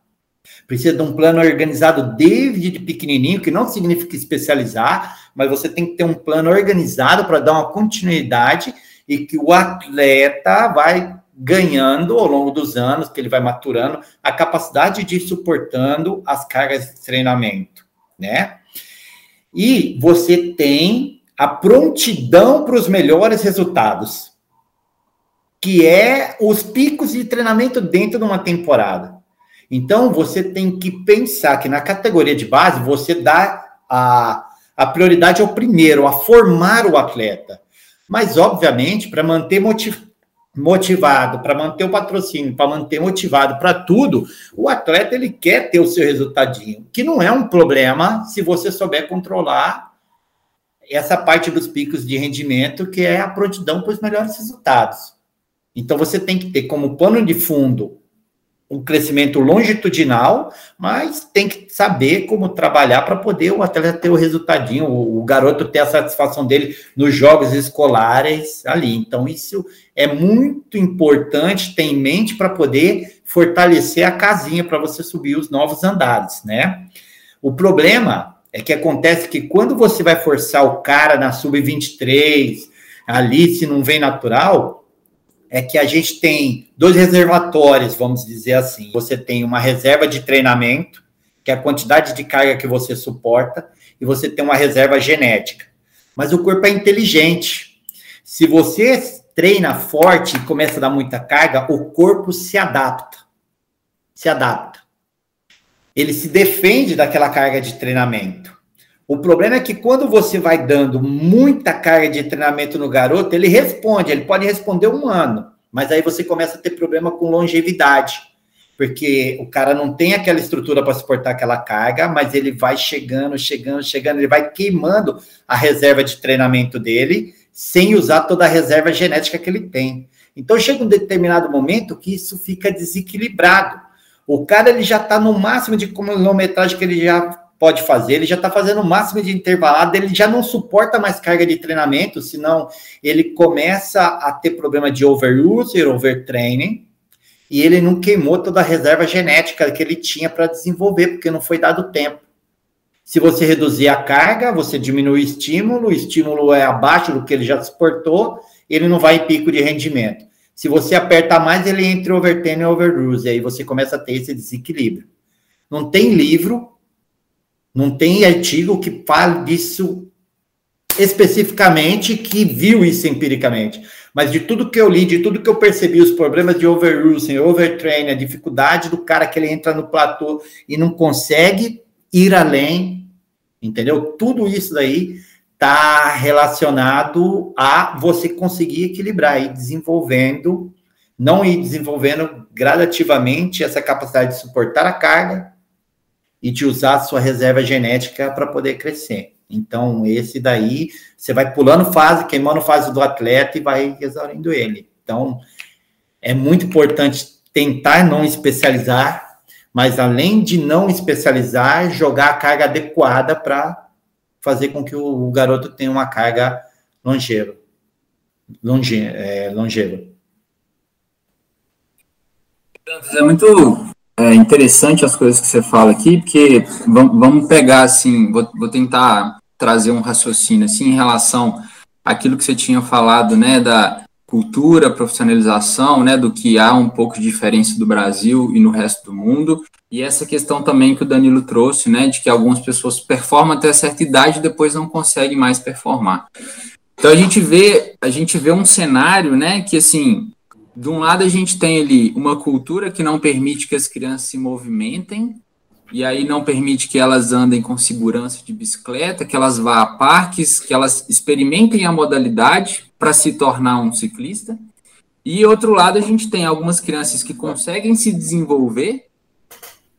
Precisa de um plano organizado desde pequenininho, que não significa especializar, mas você tem que ter um plano organizado para dar uma continuidade e que o atleta vai ganhando ao longo dos anos, que ele vai maturando, a capacidade de ir suportando as cargas de treinamento, né? E você tem a prontidão para os melhores resultados, que é os picos de treinamento dentro de uma temporada. Então, você tem que pensar que na categoria de base, você dá a, a prioridade ao primeiro, a formar o atleta. Mas, obviamente, para manter motiv motivado, para manter o patrocínio, para manter motivado para tudo, o atleta ele quer ter o seu resultadinho, que não é um problema se você souber controlar essa parte dos picos de rendimento, que é a prontidão para os melhores resultados. Então você tem que ter como pano de fundo um crescimento longitudinal, mas tem que saber como trabalhar para poder o atleta ter o resultadinho, o, garoto ter a satisfação dele nos jogos escolares ali. Então, isso é muito importante ter em mente para poder fortalecer a casinha para você subir os novos andares, né? O problema é que acontece que quando você vai forçar o cara na sub-23, ali, se não vem natural, é que a gente tem dois reservatórios, vamos dizer assim. Você tem uma reserva de treinamento, que é a quantidade de carga que você suporta, e você tem uma reserva genética. Mas o corpo é inteligente. Se você treina forte e começa a dar muita carga, o corpo se adapta. Se adapta. Ele se defende daquela carga de treinamento. O problema é que quando você vai dando muita carga de treinamento no garoto, ele responde, ele pode responder um ano, mas aí você começa a ter problema com longevidade, porque o cara não tem aquela estrutura para suportar aquela carga, mas ele vai chegando, chegando, chegando, ele vai queimando a reserva de treinamento dele, sem usar toda a reserva genética que ele tem. Então chega um determinado momento que isso fica desequilibrado. O cara ele já está no máximo de quilometragem que ele já pode fazer, ele já está fazendo o máximo de intervalado, ele já não suporta mais carga de treinamento, senão ele começa a ter problema de overuse, overtraining, e ele não queimou toda a reserva genética que ele tinha para desenvolver, porque não foi dado tempo. Se você reduzir a carga, você diminui o estímulo, o estímulo é abaixo do que ele já suportou, ele não vai em pico de rendimento. Se você aperta mais, ele entra overtraining e overuse, aí você começa a ter esse desequilíbrio. Não tem livro não tem artigo que fale disso especificamente, que viu isso empiricamente. Mas de tudo que eu li, de tudo que eu percebi, os problemas de overusing, overtraining, a dificuldade do cara que ele entra no platô e não consegue ir além, entendeu? Tudo isso daí está relacionado a você conseguir equilibrar e desenvolvendo, não ir desenvolvendo gradativamente essa capacidade de suportar a carga e de usar a sua reserva genética para poder crescer. Então, esse daí, você vai pulando fase, queimando fase do atleta e vai exaurindo ele. Então, é muito importante tentar não especializar, mas além de não especializar, jogar a carga adequada para fazer com que o, garoto tenha uma carga longeva. Longe, é. É muito é interessante as coisas que você fala aqui, porque vamos pegar assim, vou, vou tentar trazer um raciocínio assim em relação àquilo que você tinha falado, né, da cultura, profissionalização, né, do que há um pouco de diferença do Brasil e no resto do mundo, e essa questão também que o Danilo trouxe, né, de que algumas pessoas performam até certa idade e depois não conseguem mais performar. Então a gente vê, a gente vê um cenário, né, que assim, de um lado a gente tem ali uma cultura que não permite que as crianças se movimentem, e aí não permite que elas andem com segurança de bicicleta, que elas vá a parques, que elas experimentem a modalidade para se tornar um ciclista. E outro lado a gente tem algumas crianças que conseguem se desenvolver,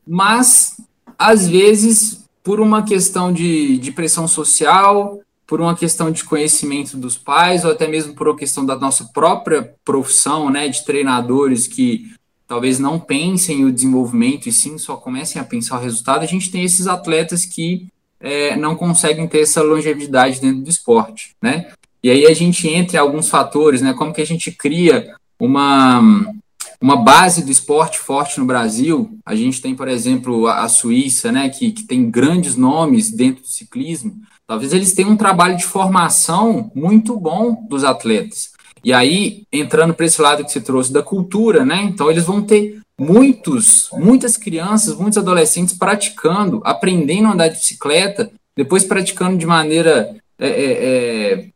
mas às vezes por uma questão de, de pressão social, por uma questão de conhecimento dos pais, ou até mesmo por uma questão da nossa própria profissão, né, de treinadores que talvez não pensem o desenvolvimento e sim só comecem a pensar o resultado, a gente tem esses atletas que é, não conseguem ter essa longevidade dentro do esporte, né? E aí a gente entra em alguns fatores, né? Como que a gente cria uma, uma base do esporte forte no Brasil. A gente tem, por exemplo, a, a Suíça, né? Que, que tem grandes nomes dentro do ciclismo, Talvez eles tenham um trabalho de formação muito bom dos atletas. E aí, entrando para esse lado que você trouxe da cultura, né? Então, eles vão ter muitos, muitas crianças, muitos adolescentes praticando, aprendendo a andar de bicicleta, depois praticando de maneira é, é, é,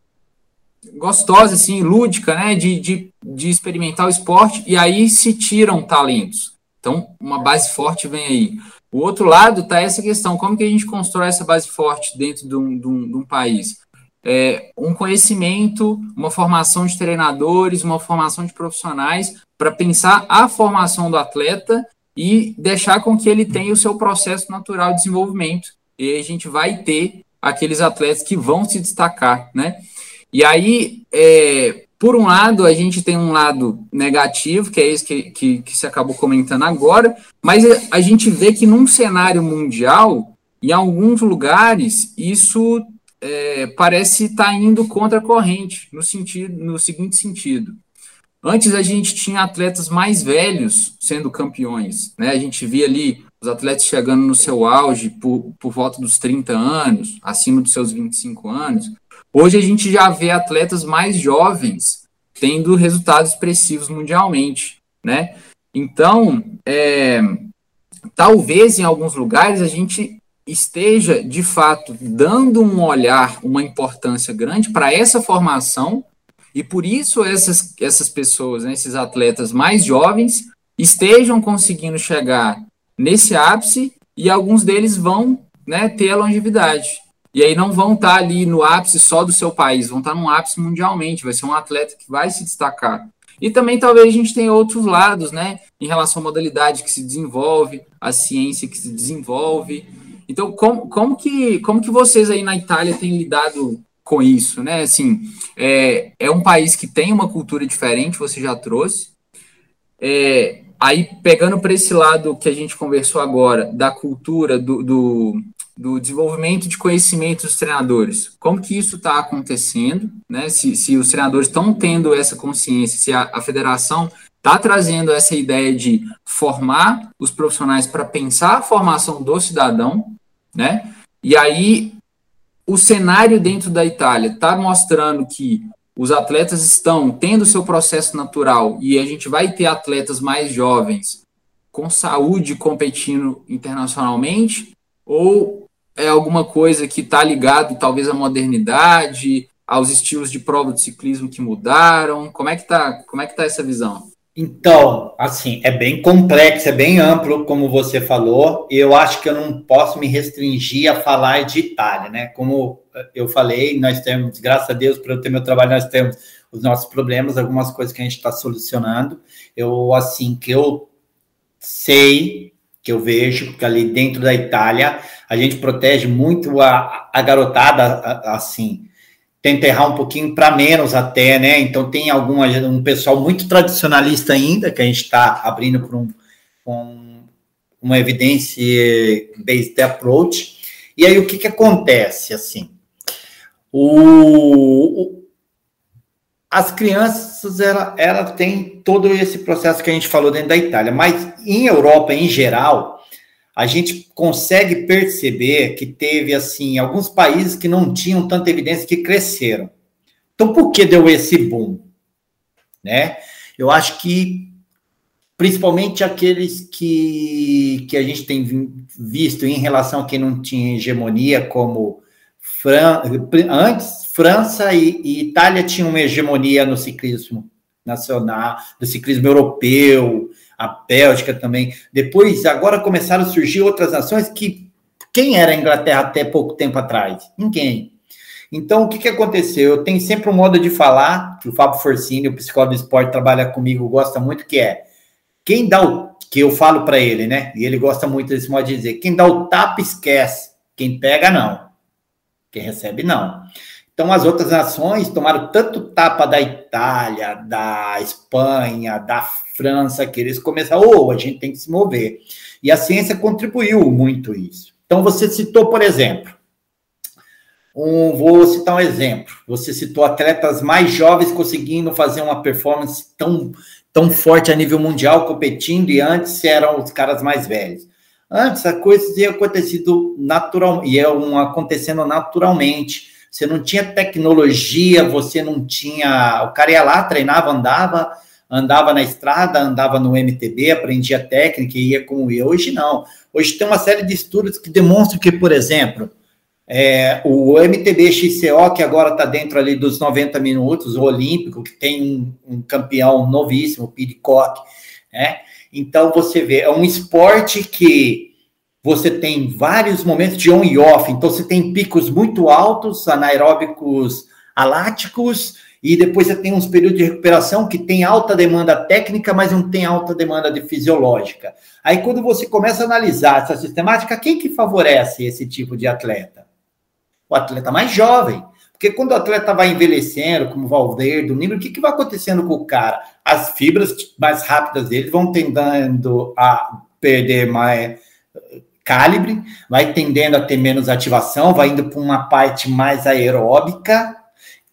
gostosa, assim, lúdica, né? De, de, de experimentar o esporte, e aí se tiram talentos. Então, uma base forte vem aí. O outro lado está essa questão: como que a gente constrói essa base forte dentro de um, de um, de um país? É, um conhecimento, uma formação de treinadores, uma formação de profissionais para pensar a formação do atleta e deixar com que ele tenha o seu processo natural de desenvolvimento. E a gente vai ter aqueles atletas que vão se destacar, né? E aí, é, por um lado, a gente tem um lado negativo, que é esse que, que, que se acabou comentando agora, mas a gente vê que num cenário mundial, em alguns lugares, isso é, parece estar tá indo contra a corrente, no, sentido, no seguinte sentido. Antes a gente tinha atletas mais velhos sendo campeões, né? A gente via ali os atletas chegando no seu auge por, por volta dos 30 anos, acima dos seus 25 anos. Hoje a gente já vê atletas mais jovens tendo resultados expressivos mundialmente, né? Então, é, talvez em alguns lugares a gente esteja, de fato, dando um olhar, uma importância grande para essa formação, e por isso essas, essas pessoas, né, esses atletas mais jovens, estejam conseguindo chegar nesse ápice e alguns deles vão né, ter a longevidade. E aí não vão estar ali no ápice só do seu país, vão estar no ápice mundialmente, vai ser um atleta que vai se destacar. E também talvez a gente tenha outros lados, né, em relação à modalidade que se desenvolve, a ciência que se desenvolve. Então, como, como, que, como que vocês aí na Itália têm lidado com isso, né? Assim, é, é um país que tem uma cultura diferente, você já trouxe. É, aí, pegando para esse lado que a gente conversou agora, da cultura, do, do, do desenvolvimento de conhecimento dos treinadores, como que isso está acontecendo, né? Se, se os treinadores estão tendo essa consciência, se a, a federação está trazendo essa ideia de formar os profissionais para pensar a formação do cidadão, né? E aí o cenário dentro da Itália está mostrando que os atletas estão tendo seu processo natural e a gente vai ter atletas mais jovens com saúde competindo internacionalmente ou é alguma coisa que está ligado talvez à modernidade, aos estilos de prova de ciclismo que mudaram? Como é que tá, como é que tá essa visão? Então, assim, é bem complexo, é bem amplo, como você falou. Eu acho que eu não posso me restringir a falar de Itália, né? Como eu falei, nós temos, graças a Deus, para eu ter meu trabalho, nós temos os nossos problemas, algumas coisas que a gente está solucionando. Eu, assim, que eu sei, que eu vejo, que ali dentro da Itália, a gente protege muito a, a garotada, assim, tenta errar um pouquinho para menos até, né? Então tem alguma, um pessoal muito tradicionalista ainda, que a gente está abrindo para um, um, uma evidência-based approach. E aí o que, que acontece, assim? O, as crianças, ela, ela tem todo esse processo que a gente falou dentro da Itália, mas em Europa, em geral, a gente consegue perceber que teve assim alguns países que não tinham tanta evidência que cresceram. Então, por que deu esse boom? Né? Eu acho que principalmente aqueles que, que a gente tem visto em relação a quem não tinha hegemonia, como Fran... antes França e, e Itália tinham uma hegemonia no ciclismo nacional, do ciclismo europeu, a Bélgica também. Depois, agora começaram a surgir outras nações que quem era a Inglaterra até pouco tempo atrás? Ninguém. Então, o que, que aconteceu? Eu tenho sempre um modo de falar, que o Fábio Forcini, o psicólogo do esporte, trabalha comigo, gosta muito, que é quem dá o que eu falo para ele, né? E ele gosta muito desse modo de dizer: quem dá o tapa esquece, quem pega não, quem recebe não. Então, as outras nações tomaram tanto tapa da Itália, da Espanha, da França, que eles começaram, oh, a gente tem que se mover. E a ciência contribuiu muito isso. Então, você citou, por exemplo, um, vou citar um exemplo. Você citou atletas mais jovens conseguindo fazer uma performance tão, tão forte a nível mundial, competindo, e antes eram os caras mais velhos. Antes a coisa tinha acontecido natural, e é um, acontecendo naturalmente você não tinha tecnologia, você não tinha. O cara ia lá, treinava, andava, andava na estrada, andava no MTB, aprendia técnica e ia como eu. Hoje não. Hoje tem uma série de estudos que demonstram que, por exemplo, é, o MTB XCO, que agora está dentro ali dos 90 minutos, o Olímpico, que tem um, um campeão novíssimo, o Pidcock, né? Então, você vê, é um esporte que você tem vários momentos de on e off, então você tem picos muito altos, anaeróbicos aláticos, e depois você tem uns períodos de recuperação que tem alta demanda técnica, mas não tem alta demanda de fisiológica. Aí quando você começa a analisar essa sistemática, quem que favorece esse tipo de atleta? O atleta mais jovem. Porque quando o atleta vai envelhecendo, como o Valverde, o nível, o que, que vai acontecendo com o cara? As fibras mais rápidas dele vão tendendo a perder mais calibre, vai tendendo a ter menos ativação, vai indo para uma parte mais aeróbica,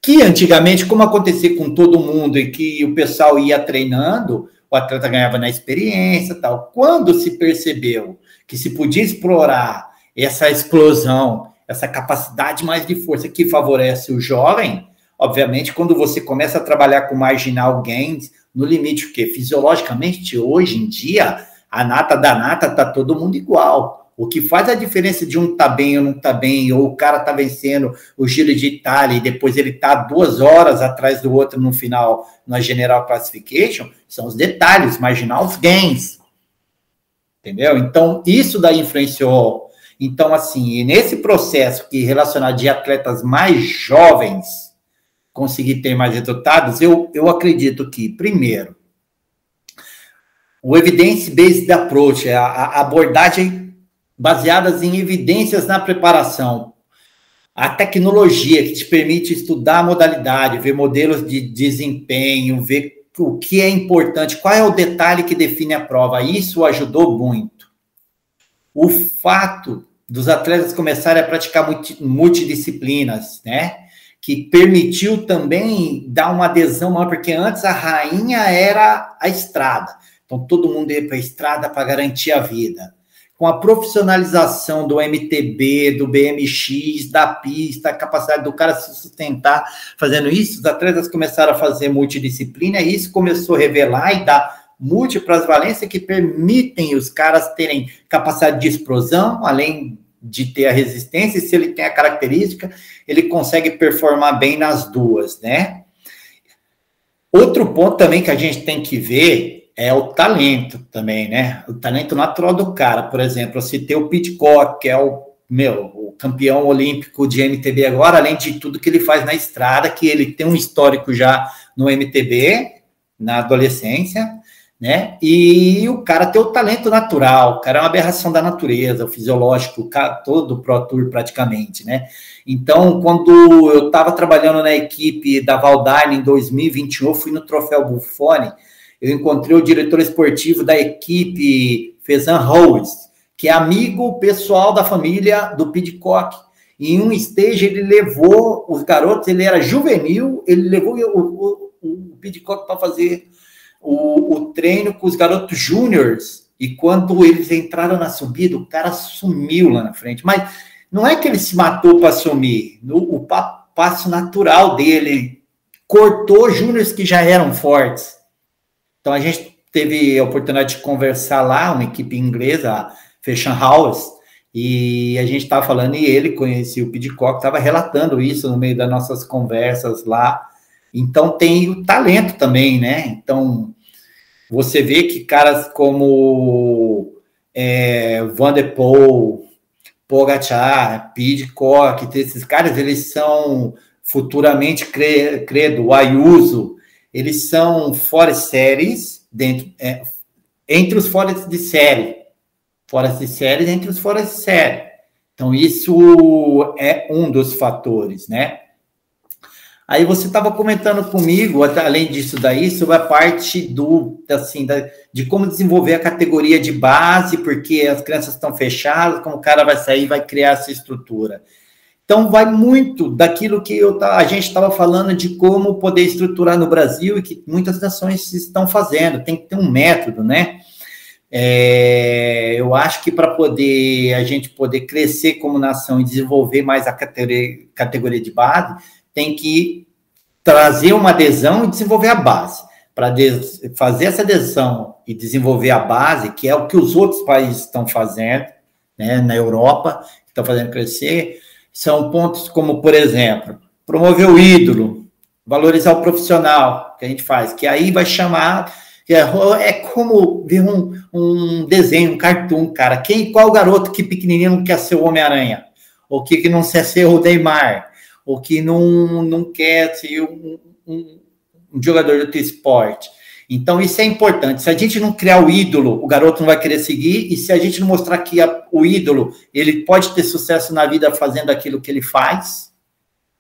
que antigamente, como acontecia com todo mundo e que o pessoal ia treinando, o atleta ganhava na experiência tal. Quando se percebeu que se podia explorar essa explosão, essa capacidade mais de força que favorece o jovem, Obviamente, quando você começa a trabalhar com marginal gains, no limite, o quê? Fisiologicamente, hoje em dia, a nata da nata tá todo mundo igual. O que faz a diferença de um tá bem ou não tá bem, ou o cara tá vencendo o Giro de Itália e depois ele tá duas horas atrás do outro no final na General Classification, são os detalhes, marginal gains. Entendeu? Então, isso daí influenciou. Então, assim, nesse processo que relacionado de atletas mais jovens conseguir ter mais resultados, eu, eu acredito que, primeiro, o evidence-based approach, a, a abordagem baseadas em evidências na preparação. A tecnologia que te permite estudar a modalidade, ver modelos de desempenho, ver o que é importante, qual é o detalhe que define a prova. Isso ajudou muito. O fato dos atletas começarem a praticar multidisciplinas, né? Que permitiu também dar uma adesão maior, porque antes a rainha era a estrada. Então todo mundo ia para a estrada para garantir a vida com a profissionalização do MTB, do BMX, da pista, a capacidade do cara se sustentar fazendo isso, os atletas começaram a fazer multidisciplina e isso começou a revelar e dar múltiplas valências que permitem os caras terem capacidade de explosão, além de ter a resistência, e se ele tem a característica, ele consegue performar bem nas duas, né? Outro ponto também que a gente tem que ver é o talento também, né? O talento natural do cara. Por exemplo, eu citei o Pitcock, que é o meu, o campeão olímpico de MTB agora, além de tudo que ele faz na estrada, que ele tem um histórico já no MTB, na adolescência, né? E o cara tem o talento natural, o cara é uma aberração da natureza, o fisiológico, todo o Pro Tour praticamente, né? Então, quando eu estava trabalhando na equipe da Valdarne em 2021, eu fui no Troféu Buffoni, eu encontrei o diretor esportivo da equipe Fezan Howes, que é amigo pessoal da família do Pidcock. Em um stage, ele levou os garotos, ele era juvenil, ele levou o, o, o Pidcock para fazer o, o, treino com os garotos júniores. E quando eles entraram na subida, o cara sumiu lá na frente. Mas não é que ele se matou para sumir, o, o passo natural dele cortou júniores que já eram fortes. Então a gente teve a oportunidade de conversar lá, uma equipe inglesa, a Fashion House, e a gente estava falando, e ele conhecia o Pidcock, estava relatando isso no meio das nossas conversas lá. Então tem o talento também, né? Então você vê que caras como é, Van der Poel, Pogacar, Pidcock, esses caras, eles são futuramente, credo, o Ayuso, eles são fora séries, dentro, é, entre os fora de série. Fora de séries entre os fora de série. Então, isso é um dos fatores, né? Aí você estava comentando comigo, além disso daí, sobre a parte do, assim, da, de como desenvolver a categoria de base, porque as crianças estão fechadas, como o cara vai sair vai criar essa estrutura. Então, vai muito daquilo que eu, a gente estava falando de como poder estruturar no Brasil e que muitas nações estão fazendo. Tem que ter um método, né? É, eu acho que para poder a gente poder crescer como nação e desenvolver mais a categoria, categoria de base, tem que trazer uma adesão e desenvolver a base. Para fazer essa adesão e desenvolver a base, que é o que os outros países estão fazendo, né, na Europa, estão fazendo crescer, são pontos como, por exemplo, promover o ídolo, valorizar o profissional que a gente faz, que aí vai chamar. É, é como ver um, um desenho, um cartoon, cara. Quem, qual garoto que pequenininho não quer ser o Homem-Aranha? Ou que, que não quer ser o Neymar? Ou que não, não quer ser um, um, um jogador de esporte? Então, isso é importante. Se a gente não criar o ídolo, o garoto não vai querer seguir, e se a gente não mostrar que a, o ídolo ele pode ter sucesso na vida fazendo aquilo que ele faz,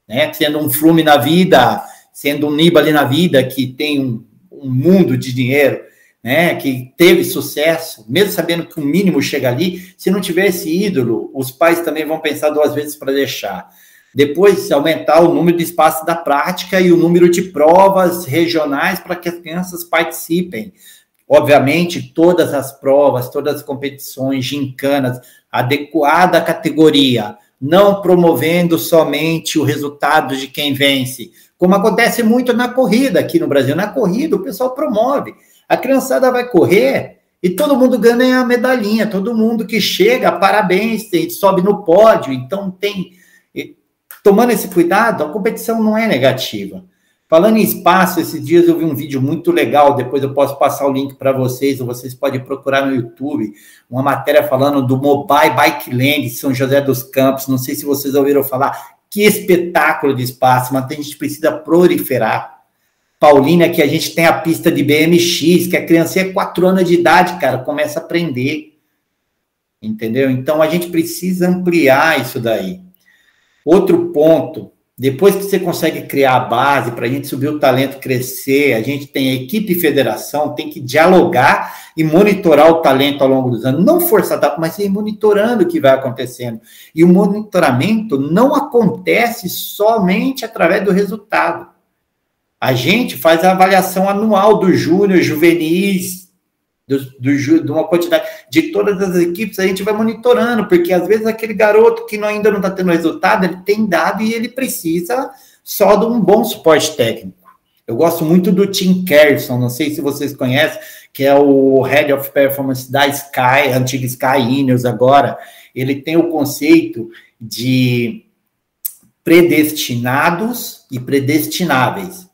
né? sendo um Flume na vida, sendo um Nibali na vida, que tem um, um mundo de dinheiro, né? que teve sucesso, mesmo sabendo que o mínimo chega ali, se não tiver esse ídolo, os pais também vão pensar duas vezes para deixar. Depois, aumentar o número de espaços da prática e o número de provas regionais para que as crianças participem. Obviamente, todas as provas, todas as competições, gincanas, adequada à categoria, não promovendo somente o resultado de quem vence, Como acontece muito na corrida aqui no Brasil. Na corrida, o pessoal promove. A criançada vai correr e todo mundo ganha a medalhinha. Todo mundo que chega, parabéns, sobe no pódio. Então, tem. Tomando esse cuidado, a competição não é negativa. Falando em espaço, esses dias eu vi um vídeo muito legal, depois eu posso passar o link para vocês, ou vocês podem procurar no YouTube, uma matéria falando do Mobile Bike Land São José dos Campos, não sei se vocês ouviram falar, que espetáculo de espaço, mas a gente precisa proliferar. Paulina, que a gente tem a pista de BMX, que a criança é quatro anos de idade, cara, começa a aprender. Entendeu? Então a gente precisa ampliar isso daí. Outro ponto, depois que você consegue criar a base para a gente subir o talento, crescer, a gente tem equipe e federação, tem que dialogar e monitorar o talento ao longo dos anos. Não forçar, mas ir monitorando o que vai acontecendo. E o monitoramento não acontece somente através do resultado. A gente faz a avaliação anual do júnior, juvenis, do, de uma quantidade de todas as equipes, a gente vai monitorando, porque às vezes aquele garoto que não, ainda não está tendo resultado, ele tem dado e ele precisa só de um bom suporte técnico. Eu gosto muito do Tim Kerrison, não sei se vocês conhecem, que é o Head of Performance da Sky, antiga Sky Ineos agora. Ele tem o conceito de predestinados e predestináveis.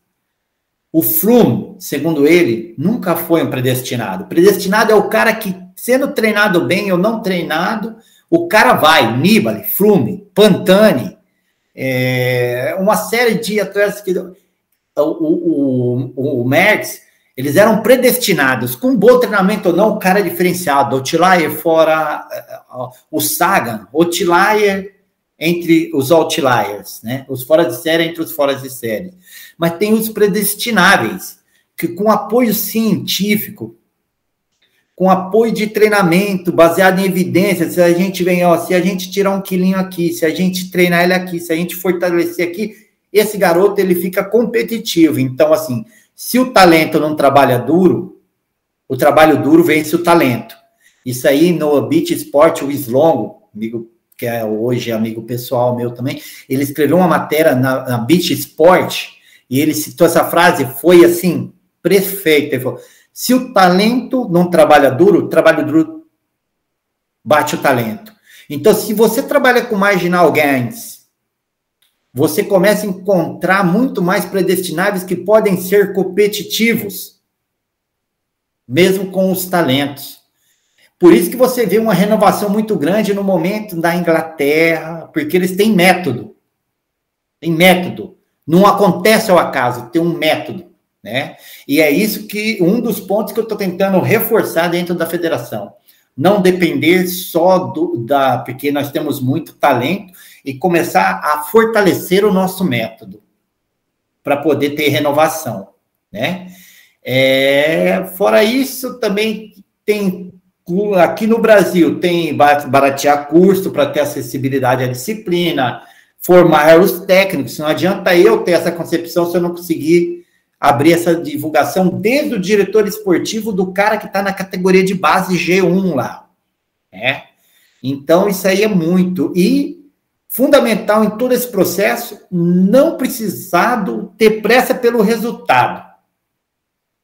O Froome, segundo ele, nunca foi um predestinado. Predestinado é o cara que, sendo treinado bem ou não treinado, o cara vai. Nibali, Froome, Pantani, é, uma série de atletas que. O, o, o, o eles eram predestinados. Com bom treinamento ou não, o cara é diferenciado. O Tilayer fora. O Sagan, o Tilayer entre os outliers, né? Os fora de série entre os fora de série mas tem os predestináveis, que com apoio científico, com apoio de treinamento, baseado em evidências, se a gente vem, ó, se a gente tirar um quilinho aqui, se a gente treinar ele aqui, se a gente fortalecer aqui, esse garoto ele fica competitivo. Então, assim, se o talento não trabalha duro, o trabalho duro vence o talento. Isso aí no Beach Sport, o Slongo, amigo que é hoje amigo pessoal meu também, ele escreveu uma matéria na, na Beach Sport, e ele citou essa frase, foi assim, perfeita. Ele falou: se o talento não trabalha duro, o trabalho duro bate o talento. Então, se você trabalha com marginal gains, você começa a encontrar muito mais predestináveis que podem ser competitivos, mesmo com os talentos. Por isso que você vê uma renovação muito grande no momento da Inglaterra, porque eles têm método. Tem método. Não acontece ao acaso, tem um método, né? E é isso que um dos pontos que eu estou tentando reforçar dentro da federação. Não depender só do, da. Porque nós temos muito talento e começar a fortalecer o nosso método para poder ter renovação, né? É, fora isso, também tem aqui no Brasil tem baratear curso para ter acessibilidade à disciplina, formar os técnicos. Não adianta eu ter essa concepção se eu não conseguir abrir essa divulgação desde o diretor esportivo do cara que está na categoria de base G1 lá. Né? Então, isso aí é muito. E fundamental em todo esse processo, não precisado ter pressa pelo resultado.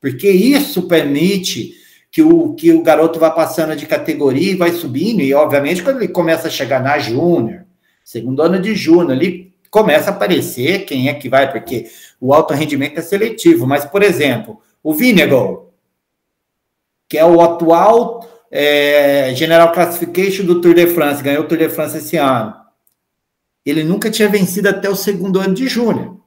Porque isso permite que o, que o garoto vá passando de categoria e vai subindo, e obviamente quando ele começa a chegar na júnior, segundo ano de junho, ali começa a aparecer quem é que vai, porque o alto rendimento é seletivo. Mas, por exemplo, o Vinegal, que é o atual é, General Classification do Tour de France, ganhou o Tour de France esse ano. Ele nunca tinha vencido até o segundo ano de junho.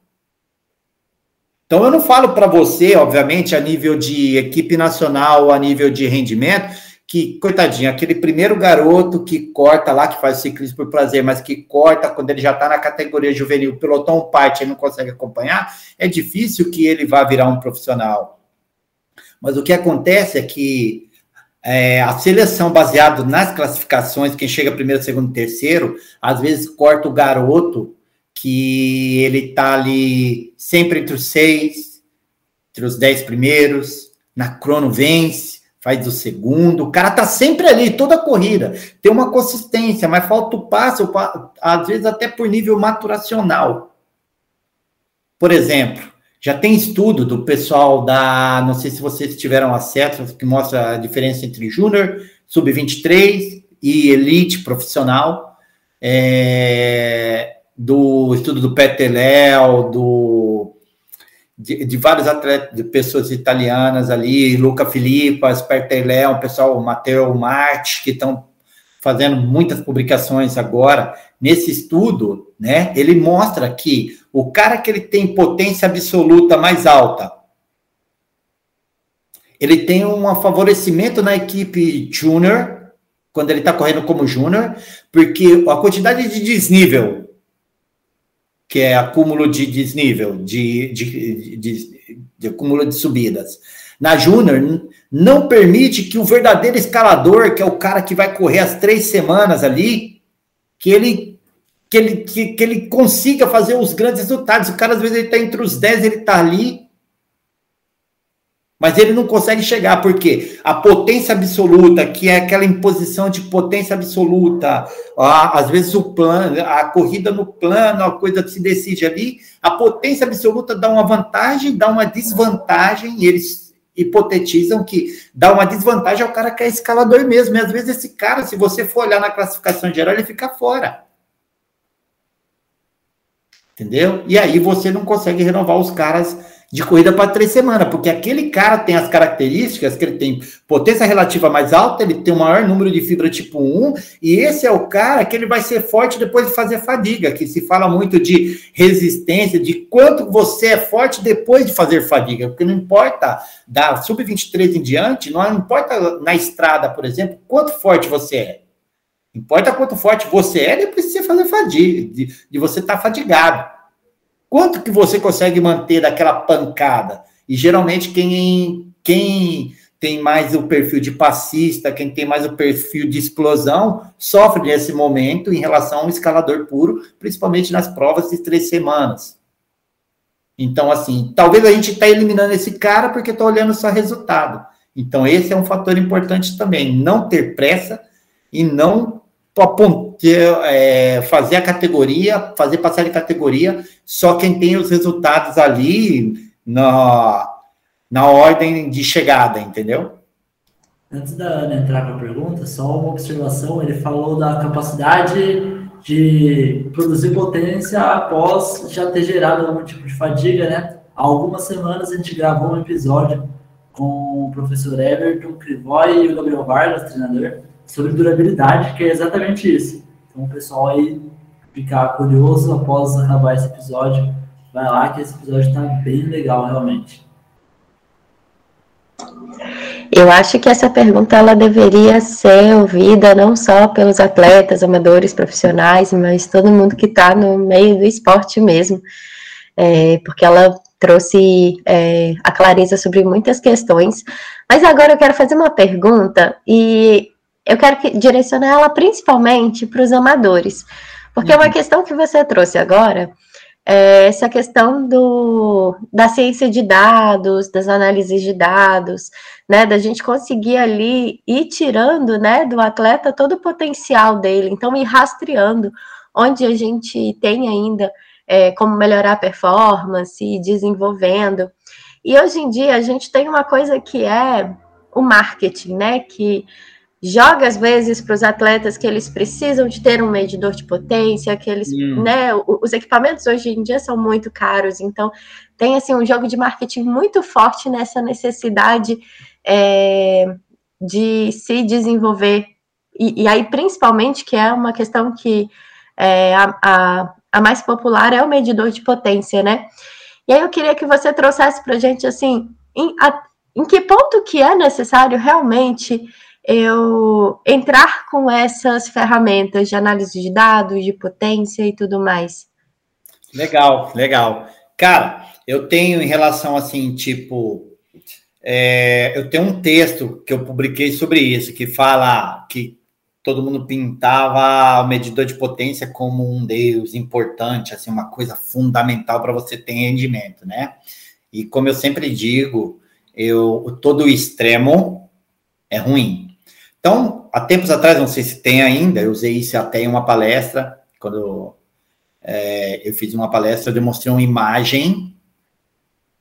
Então, eu não falo para você, obviamente, a nível de equipe nacional, a nível de rendimento, que, coitadinho, aquele primeiro garoto que corta lá, que faz ciclismo por prazer, mas que corta quando ele já está na categoria juvenil, pelotão parte, ele não consegue acompanhar, é difícil que ele vá virar um profissional. Mas o que acontece é que é, a seleção baseada nas classificações, quem chega primeiro, segundo, terceiro, às vezes corta o garoto que ele está ali sempre entre os seis, entre os dez primeiros, na crono vence, faz o segundo, o cara tá sempre ali, toda corrida, tem uma consistência, mas falta o passo, às vezes até por nível maturacional. por exemplo, já tem estudo do pessoal da, não sei se vocês tiveram acesso, que mostra a diferença entre júnior, sub-23 e elite profissional, é, do estudo do Peteléu, do de, de, vários atletas, de pessoas italianas ali, Luca Filippas, Pertelé, o pessoal, Matteo Marti, que estão fazendo muitas publicações agora. Nesse estudo, né, ele mostra que o cara que ele tem potência absoluta mais alta, ele tem um favorecimento na equipe júnior, quando ele está correndo como júnior, porque a quantidade de desnível que é acúmulo de desnível, de, de, de, de acúmulo de subidas. Na Júnior, não permite que o verdadeiro escalador, que é o cara que vai correr as três semanas ali, que ele, que ele, que, que ele consiga fazer os grandes resultados. O cara, às vezes, ele está entre os 10, ele está ali, mas ele não consegue chegar, porque a potência absoluta, que é aquela imposição de potência absoluta, às vezes o plano, a corrida no plano, a coisa que se decide ali, a potência absoluta dá uma vantagem, dá uma desvantagem, e eles hipotetizam que dá uma desvantagem ao cara que é escalador mesmo. E às vezes esse cara, se você for olhar na classificação geral, ele fica fora. Entendeu? E aí você não consegue renovar os caras de corrida para três semanas, porque aquele cara tem as características que ele tem potência relativa mais alta, ele tem o maior número de fibra tipo 1, e esse é o cara que ele vai ser forte depois de fazer fadiga, que se fala muito de resistência, de quanto você é forte depois de fazer fadiga, porque não importa da sub-23 em diante, não importa na estrada, por exemplo, quanto forte você é. Importa quanto forte você é depois de você fazer fadiga, de, de você estar tá fadigado. Quanto que você consegue manter daquela pancada? E geralmente quem, quem tem mais o perfil de passista, quem tem mais o perfil de explosão, sofre nesse momento em relação ao escalador puro, principalmente nas provas de três semanas. Então, assim, talvez a gente está eliminando esse cara porque está olhando só resultado. Então, esse é um fator importante também. Não ter pressa e não é, fazer a categoria, fazer passar de categoria, só quem tem os resultados ali na, na ordem de chegada, entendeu? Antes da Ana entrar para a pergunta, só uma observação, ele falou da capacidade de produzir potência após já ter gerado algum tipo de fadiga, né? Há algumas semanas a gente gravou um episódio com o professor Everton Crivoy e o Gabriel Vargas, treinador, sobre durabilidade, que é exatamente isso. Então, o pessoal aí ficar curioso após acabar esse episódio, vai lá que esse episódio está bem legal, realmente. Eu acho que essa pergunta ela deveria ser ouvida não só pelos atletas, amadores, profissionais, mas todo mundo que está no meio do esporte mesmo, é, porque ela trouxe é, a clareza sobre muitas questões. Mas agora eu quero fazer uma pergunta e eu quero que, direcionar ela principalmente para os amadores, porque uhum. uma questão que você trouxe agora é essa questão do, da ciência de dados, das análises de dados, né, da gente conseguir ali ir tirando, né, do atleta todo o potencial dele, então ir rastreando onde a gente tem ainda é, como melhorar a performance, e desenvolvendo. E hoje em dia a gente tem uma coisa que é o marketing, né, que joga às vezes para os atletas que eles precisam de ter um medidor de potência, que eles, hum. né, os equipamentos hoje em dia são muito caros, então tem assim um jogo de marketing muito forte nessa necessidade é, de se desenvolver e, e, aí principalmente que é uma questão que é, a, a, a mais popular é o medidor de potência, né? E aí eu queria que você trouxesse para gente assim em, a, em que ponto que é necessário realmente eu entrar com essas ferramentas de análise de dados, de potência e tudo mais. Legal, legal. Cara, eu tenho em relação assim, tipo, é, eu tenho um texto que eu publiquei sobre isso, que fala que todo mundo pintava o medidor de potência como um deus importante, assim, uma coisa fundamental para você ter rendimento, né? E como eu sempre digo, eu todo extremo é ruim. Então, há tempos atrás, não sei se tem ainda, eu usei isso até em uma palestra, quando é, eu fiz uma palestra, eu demonstrei uma imagem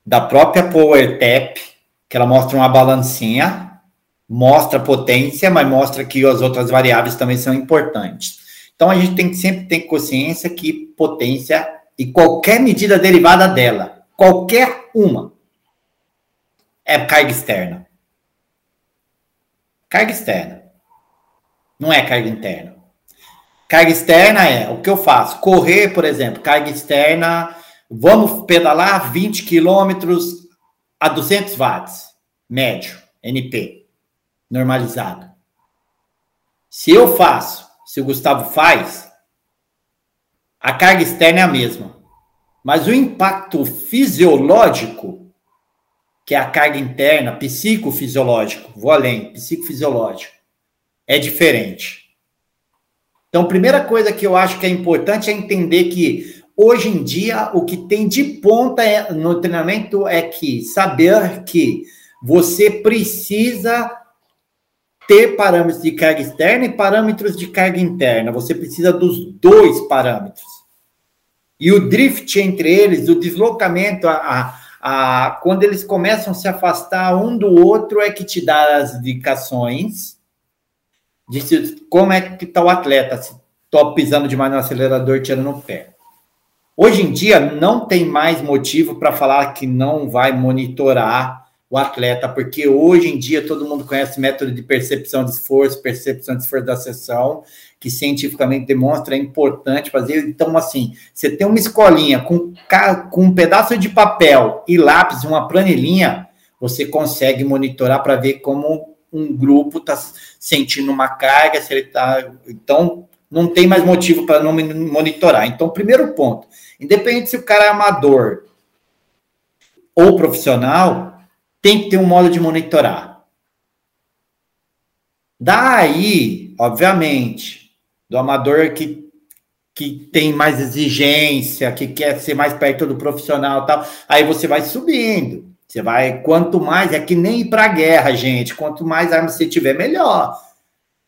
da própria PowerTap, que ela mostra uma balancinha, mostra potência, mas mostra que as outras variáveis também são importantes. Então a gente tem que sempre ter consciência que potência e qualquer medida derivada dela, qualquer uma, é carga externa. Carga externa. Não é carga interna. Carga externa é o que eu faço. Correr, por exemplo, carga externa. Vamos pedalar 20 quilômetros a 200 watts, médio, NP, normalizado. Se eu faço, se o Gustavo faz, a carga externa é a mesma. Mas o impacto fisiológico que é a carga interna, psicofisiológico, vou além, psicofisiológico, é diferente. Então, primeira coisa que eu acho que é importante é entender que hoje em dia o que tem de ponta é, no treinamento é que saber que você precisa ter parâmetros de carga externa e parâmetros de carga interna. Você precisa dos dois parâmetros. E o drift entre eles, o deslocamento, a, a ah, quando eles começam a se afastar um do outro, é que te dá as indicações de se, como é que está o atleta, se estou pisando demais no acelerador, tirando o pé. Hoje em dia, não tem mais motivo para falar que não vai monitorar o atleta, porque hoje em dia todo mundo conhece método de percepção de esforço, percepção de esforço da sessão, que cientificamente demonstra é importante fazer. Então, assim, você tem uma escolinha com, com um pedaço de papel e lápis, uma planilhinha, você consegue monitorar para ver como um grupo está sentindo uma carga, se ele está. Então, não tem mais motivo para não monitorar. Então, primeiro ponto, independente se o cara é amador ou profissional, tem que ter um modo de monitorar. Daí, obviamente, do amador que, que tem mais exigência, que quer ser mais perto do profissional tal, aí você vai subindo. Você vai, quanto mais, é que nem ir para guerra, gente. Quanto mais armas você tiver, melhor.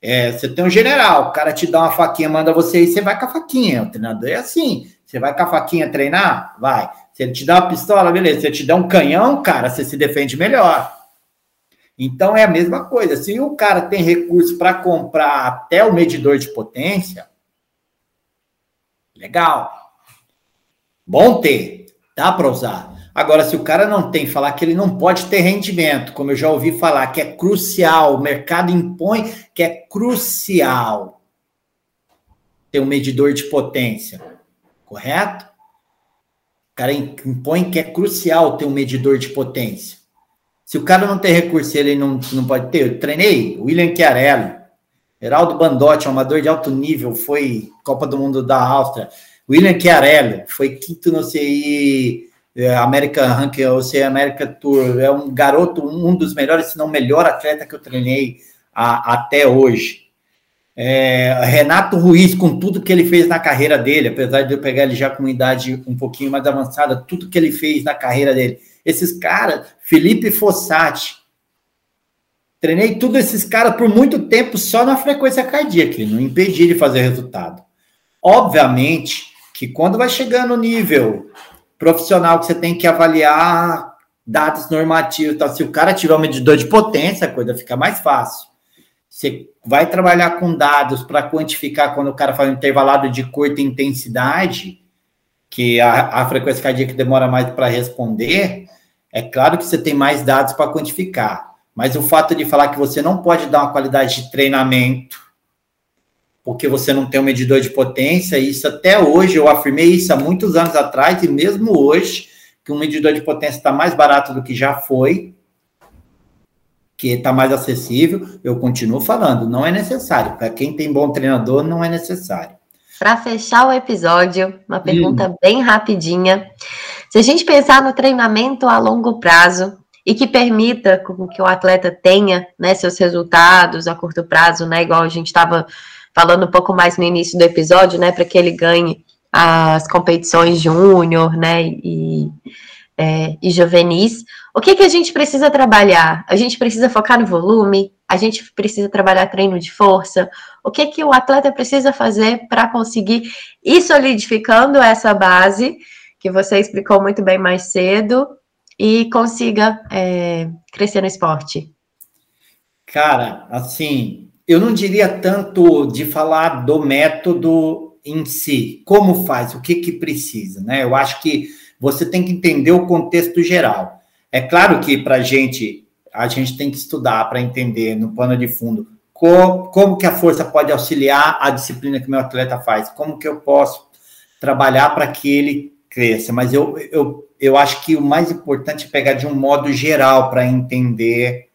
É, você tem um general, o cara te dá uma faquinha, manda você ir, você vai com a faquinha. O treinador é assim. Você vai com a faquinha treinar? Vai. Se ele te dá uma pistola, beleza. Se ele te dá um canhão, cara, você se defende melhor. Então é a mesma coisa. Se o cara tem recurso para comprar até o medidor de potência, legal. Bom ter, dá para usar. Agora, se o cara não tem, falar que ele não pode ter rendimento, como eu já ouvi falar, que é crucial, o mercado impõe que é crucial ter um medidor de potência, correto? cara impõe que é crucial ter um medidor de potência. Se o cara não tem recurso, ele não, não pode ter. Eu treinei William Chiarelli, Heraldo Bandotti, amador de alto nível, foi Copa do Mundo da Áustria. William Chiarelli foi quinto no CI é, América Ranking, ou CI América Tour. É um garoto, um dos melhores, se não melhor atleta que eu treinei a, até hoje. É, Renato Ruiz, com tudo que ele fez na carreira dele, apesar de eu pegar ele já com idade um pouquinho mais avançada, tudo que ele fez na carreira dele. Esses caras, Felipe Fossati, treinei tudo esses caras por muito tempo só na frequência cardíaca, não impedia de fazer resultado. Obviamente que quando vai chegando no nível profissional que você tem que avaliar dados normativos, tá? se o cara tiver um medidor de potência, a coisa fica mais fácil. Você vai trabalhar com dados para quantificar quando o cara faz um intervalado de curta intensidade, que a, a frequência cardíaca demora mais para responder, é claro que você tem mais dados para quantificar. Mas o fato de falar que você não pode dar uma qualidade de treinamento porque você não tem um medidor de potência, isso até hoje, eu afirmei isso há muitos anos atrás, e mesmo hoje, que um medidor de potência está mais barato do que já foi, que está mais acessível, eu continuo falando, não é necessário. Para quem tem bom treinador, não é necessário. Para fechar o episódio, uma pergunta hum. bem rapidinha. Se a gente pensar no treinamento a longo prazo e que permita que o atleta tenha né, seus resultados a curto prazo, né, igual a gente estava falando um pouco mais no início do episódio, né, para que ele ganhe as competições júnior, né, e, é, e juvenis, o que, que a gente precisa trabalhar? A gente precisa focar no volume, a gente precisa trabalhar treino de força, o que, que o atleta precisa fazer para conseguir ir solidificando essa base, que você explicou muito bem mais cedo, e consiga é, crescer no esporte? Cara, assim, eu não diria tanto de falar do método em si, como faz, o que que precisa, né? Eu acho que você tem que entender o contexto geral. É claro que para gente, a gente tem que estudar para entender no pano de fundo como, como que a força pode auxiliar a disciplina que meu atleta faz, como que eu posso trabalhar para que ele cresça. Mas eu, eu, eu acho que o mais importante é pegar de um modo geral para entender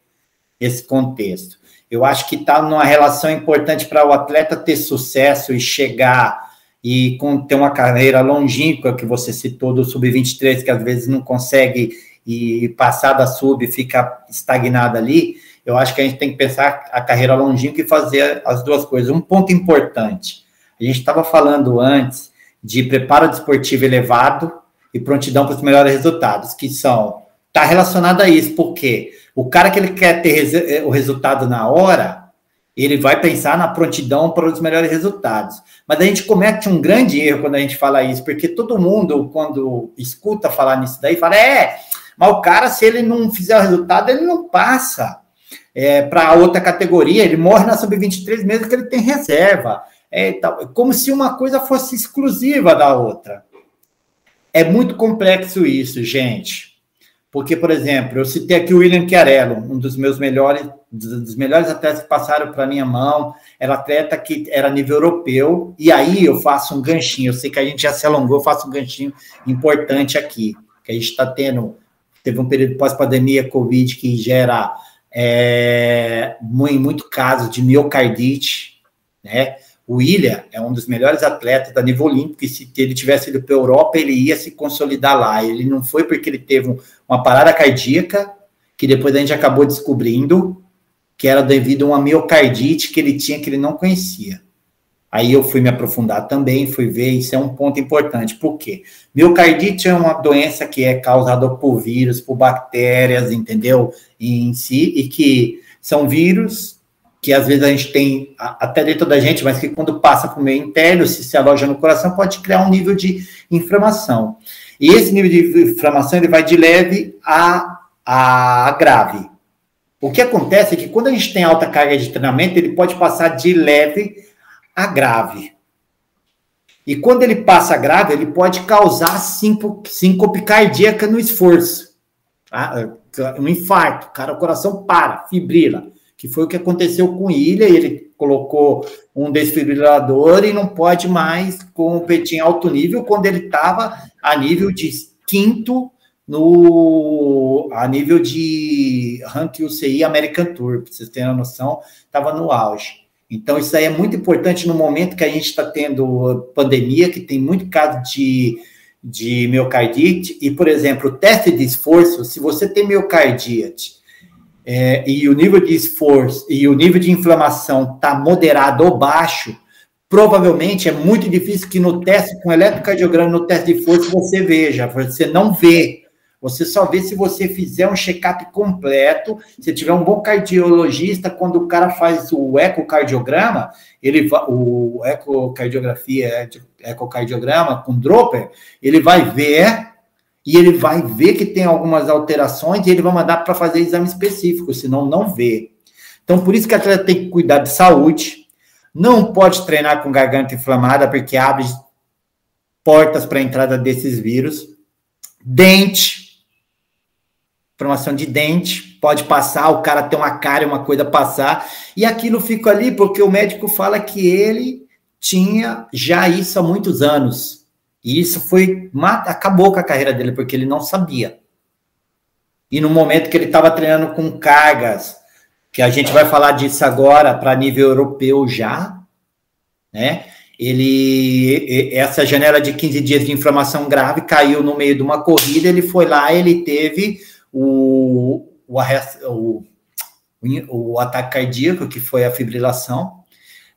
esse contexto. Eu acho que está numa relação importante para o atleta ter sucesso e chegar e ter uma carreira longínqua que você citou do sub-23, que às vezes não consegue e passar da sub fica estagnado ali eu acho que a gente tem que pensar a carreira longínqua e fazer as duas coisas. Um ponto importante: a gente estava falando antes de preparo desportivo elevado e prontidão para os melhores resultados, que são está relacionado a isso, porque o cara que ele quer ter eh, o resultado na hora, ele vai pensar na prontidão para os melhores resultados. Mas a gente comete um grande erro quando a gente fala isso, porque todo mundo, quando escuta falar nisso daí, fala: é, mas o cara, se ele não fizer o resultado, ele não passa é, para outra categoria, ele morre na sub-23 mesmo que ele tem reserva. É, como se uma coisa fosse exclusiva da outra. É muito complexo isso, gente. Porque, por exemplo, eu citei aqui o William Chiarello, um dos meus melhores, dos melhores atletas que passaram para minha mão. Era atleta que era nível europeu. E aí eu faço um ganchinho. Eu sei que a gente já se alongou, eu faço um ganchinho importante aqui. Que a gente está tendo. Teve um período pós-pandemia, Covid, que gera é, em muito caso de miocardite, né? O William é um dos melhores atletas da nível olímpico e se ele tivesse ido para a Europa, ele ia se consolidar lá. Ele não foi porque ele teve uma parada cardíaca, que depois a gente acabou descobrindo que era devido a uma miocardite que ele tinha que ele não conhecia. Aí eu fui me aprofundar também, fui ver, isso é um ponto importante. Por quê? Miocardite é uma doença que é causada por vírus, por bactérias, entendeu? Em si, e que são vírus que às vezes a gente tem até dentro da gente, mas que quando passa para o meio interno, se se aloja no coração, pode criar um nível de inflamação. E esse nível de inflamação ele vai de leve a, a grave. O que acontece é que quando a gente tem alta carga de treinamento, ele pode passar de leve a grave. E quando ele passa grave, ele pode causar síncope cardíaca no esforço. Tá? Um infarto, cara, o coração para, fibrila. Que foi o que aconteceu com Ilha, ele colocou um desfibrilador e não pode mais competir em alto nível quando ele estava a nível de quinto no a nível de ranking UCI American Tour, para vocês terem uma noção, estava no auge. Então, isso aí é muito importante no momento que a gente está tendo pandemia, que tem muito caso de, de miocardite. E, por exemplo, o teste de esforço, se você tem miocardite é, e o nível de esforço e o nível de inflamação está moderado ou baixo, provavelmente é muito difícil que no teste com eletrocardiograma, no teste de força, você veja, você não vê você só vê se você fizer um check-up completo, se tiver um bom cardiologista, quando o cara faz o ecocardiograma, ele vai, o ecocardiografia, ecocardiograma com dropper, ele vai ver e ele vai ver que tem algumas alterações e ele vai mandar para fazer exame específico, senão não vê. Então, por isso que a atleta tem que cuidar de saúde, não pode treinar com garganta inflamada, porque abre portas para a entrada desses vírus. Dente, formação de dente, pode passar, o cara tem uma cara, uma coisa passar, e aquilo fica ali porque o médico fala que ele tinha já isso há muitos anos. E isso foi acabou com a carreira dele porque ele não sabia. E no momento que ele estava treinando com cargas, que a gente vai falar disso agora para nível europeu já, né? Ele essa janela de 15 dias de inflamação grave caiu no meio de uma corrida, ele foi lá, ele teve o, o, o, o ataque cardíaco, que foi a fibrilação,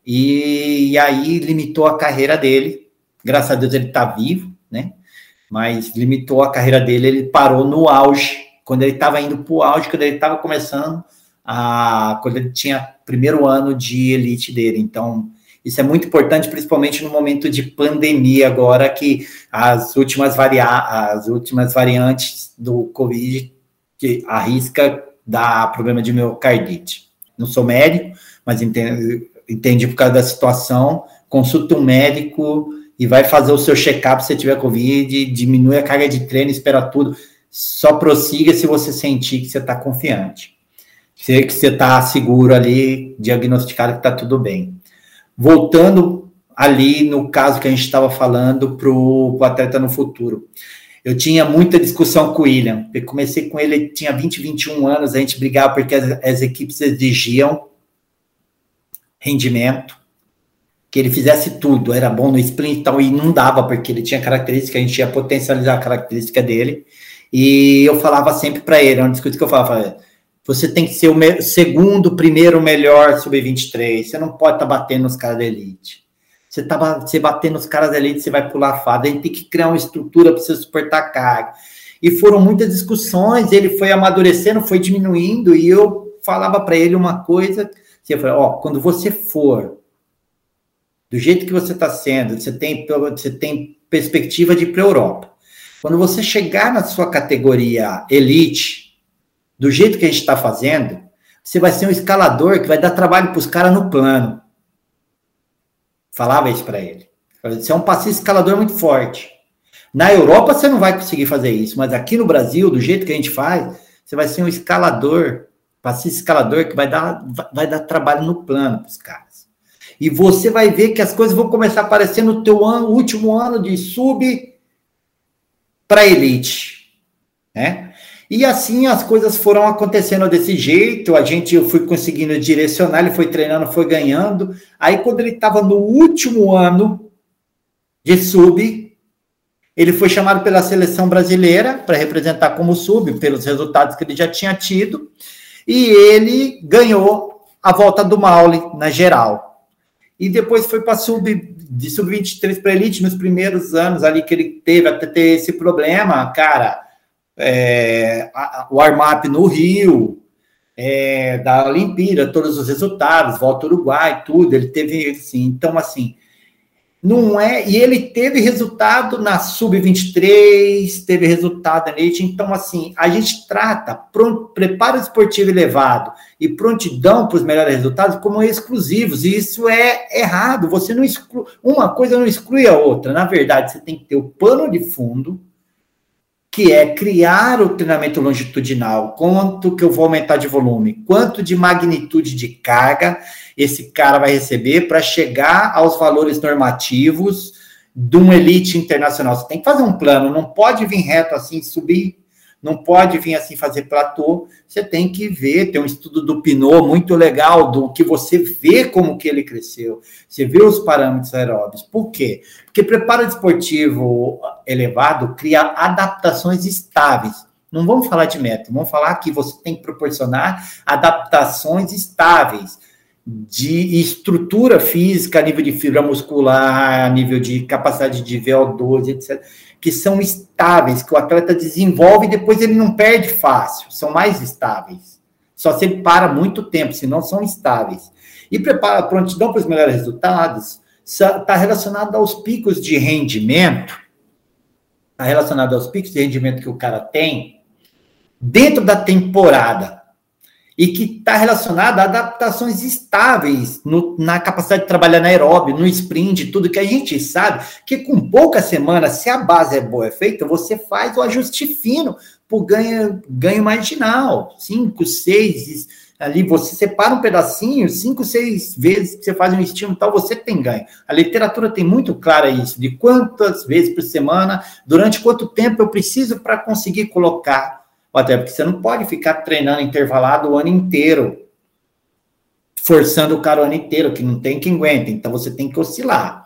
e, e, aí limitou a carreira dele. Graças a Deus ele está vivo, né? Mas limitou a carreira dele, ele parou no auge, quando ele estava indo para o auge, quando ele estava começando a, quando ele tinha primeiro ano de elite dele. Então, isso é muito importante, principalmente no momento de pandemia agora, que as últimas, varia as últimas variantes do Covid que arrisca dar problema de miocardite. Não sou médico, mas entendi, por causa da situação. Consulta um médico e vai fazer o seu check-up se tiver Covid, diminui a carga de treino, espera tudo. Só prossiga se você sentir que você está confiante. Se que você está seguro ali, diagnosticado que está tudo bem. Voltando ali no caso que a gente estava falando para o atleta no futuro. Eu tinha muita discussão com o William. Eu comecei com ele, ele tinha 20, 21 anos, a gente brigava porque as, as equipes exigiam rendimento, que ele fizesse tudo, era bom no sprint e tal, e não dava, porque ele tinha característica, a gente ia potencializar a característica dele, e eu falava sempre para ele, é uma discussão que eu falava, você tem que ser o segundo, primeiro melhor sub-23, você não pode estar tá batendo nos caras da elite. Você tá você bater nos caras elite, você vai pular fada. A gente tem que criar uma estrutura para você suportar carga. E foram muitas discussões, ele foi amadurecendo, foi diminuindo, e eu falava para ele uma coisa, você falou, ó, quando você for do jeito que você está sendo, você tem, você tem perspectiva de ir para a Europa. Quando você chegar na sua categoria elite, do jeito que a gente está fazendo, você vai ser um escalador que vai dar trabalho para os caras no plano. Falava isso para ele. Você é um passista escalador muito forte. Na Europa você não vai conseguir fazer isso, mas aqui no Brasil, do jeito que a gente faz, você vai ser um escalador, passista escalador que vai dar, vai dar trabalho no plano para os caras. E você vai ver que as coisas vão começar a aparecer no teu ano, último ano de sub para elite, né? E assim as coisas foram acontecendo desse jeito, a gente eu fui conseguindo direcionar, ele foi treinando, foi ganhando. Aí quando ele estava no último ano de sub, ele foi chamado pela seleção brasileira para representar como sub, pelos resultados que ele já tinha tido, e ele ganhou a volta do Maule na geral. E depois foi para sub de sub 23 para elite nos primeiros anos ali que ele teve até ter esse problema, cara é, a, o Armap no Rio, é, da Olimpíada, todos os resultados, volta ao Uruguai, tudo, ele teve assim, então assim, não é, e ele teve resultado na sub-23, teve resultado na elite, então assim, a gente trata pronto, preparo esportivo elevado e prontidão para os melhores resultados como exclusivos, e isso é errado, você não exclui, uma coisa não exclui a outra, na verdade, você tem que ter o pano de fundo, que é criar o treinamento longitudinal. Quanto que eu vou aumentar de volume? Quanto de magnitude de carga esse cara vai receber para chegar aos valores normativos de um elite internacional? Você tem que fazer um plano, não pode vir reto assim, subir não pode vir assim fazer platô, você tem que ver, tem um estudo do Pinot muito legal, do que você vê como que ele cresceu, você vê os parâmetros aeróbicos. Por quê? Porque preparo esportivo elevado cria adaptações estáveis. Não vamos falar de método, vamos falar que você tem que proporcionar adaptações estáveis de estrutura física a nível de fibra muscular, a nível de capacidade de VO2, etc que são estáveis, que o atleta desenvolve e depois ele não perde fácil, são mais estáveis. Só se ele para muito tempo, senão são estáveis. E prepara prontidão para os melhores resultados está relacionado aos picos de rendimento, está relacionado aos picos de rendimento que o cara tem dentro da temporada e que está relacionado a adaptações estáveis no, na capacidade de trabalhar na aeróbio, no sprint, tudo que a gente sabe que com poucas semanas, se a base é boa, é feita, você faz o ajuste fino por ganho, ganho marginal, cinco, seis, ali você separa um pedacinho, cinco, seis vezes que você faz um estímulo tal, você tem ganho. A literatura tem muito clara isso, de quantas vezes por semana, durante quanto tempo eu preciso para conseguir colocar até porque você não pode ficar treinando intervalado o ano inteiro, forçando o cara o ano inteiro, que não tem quem aguenta. Então você tem que oscilar.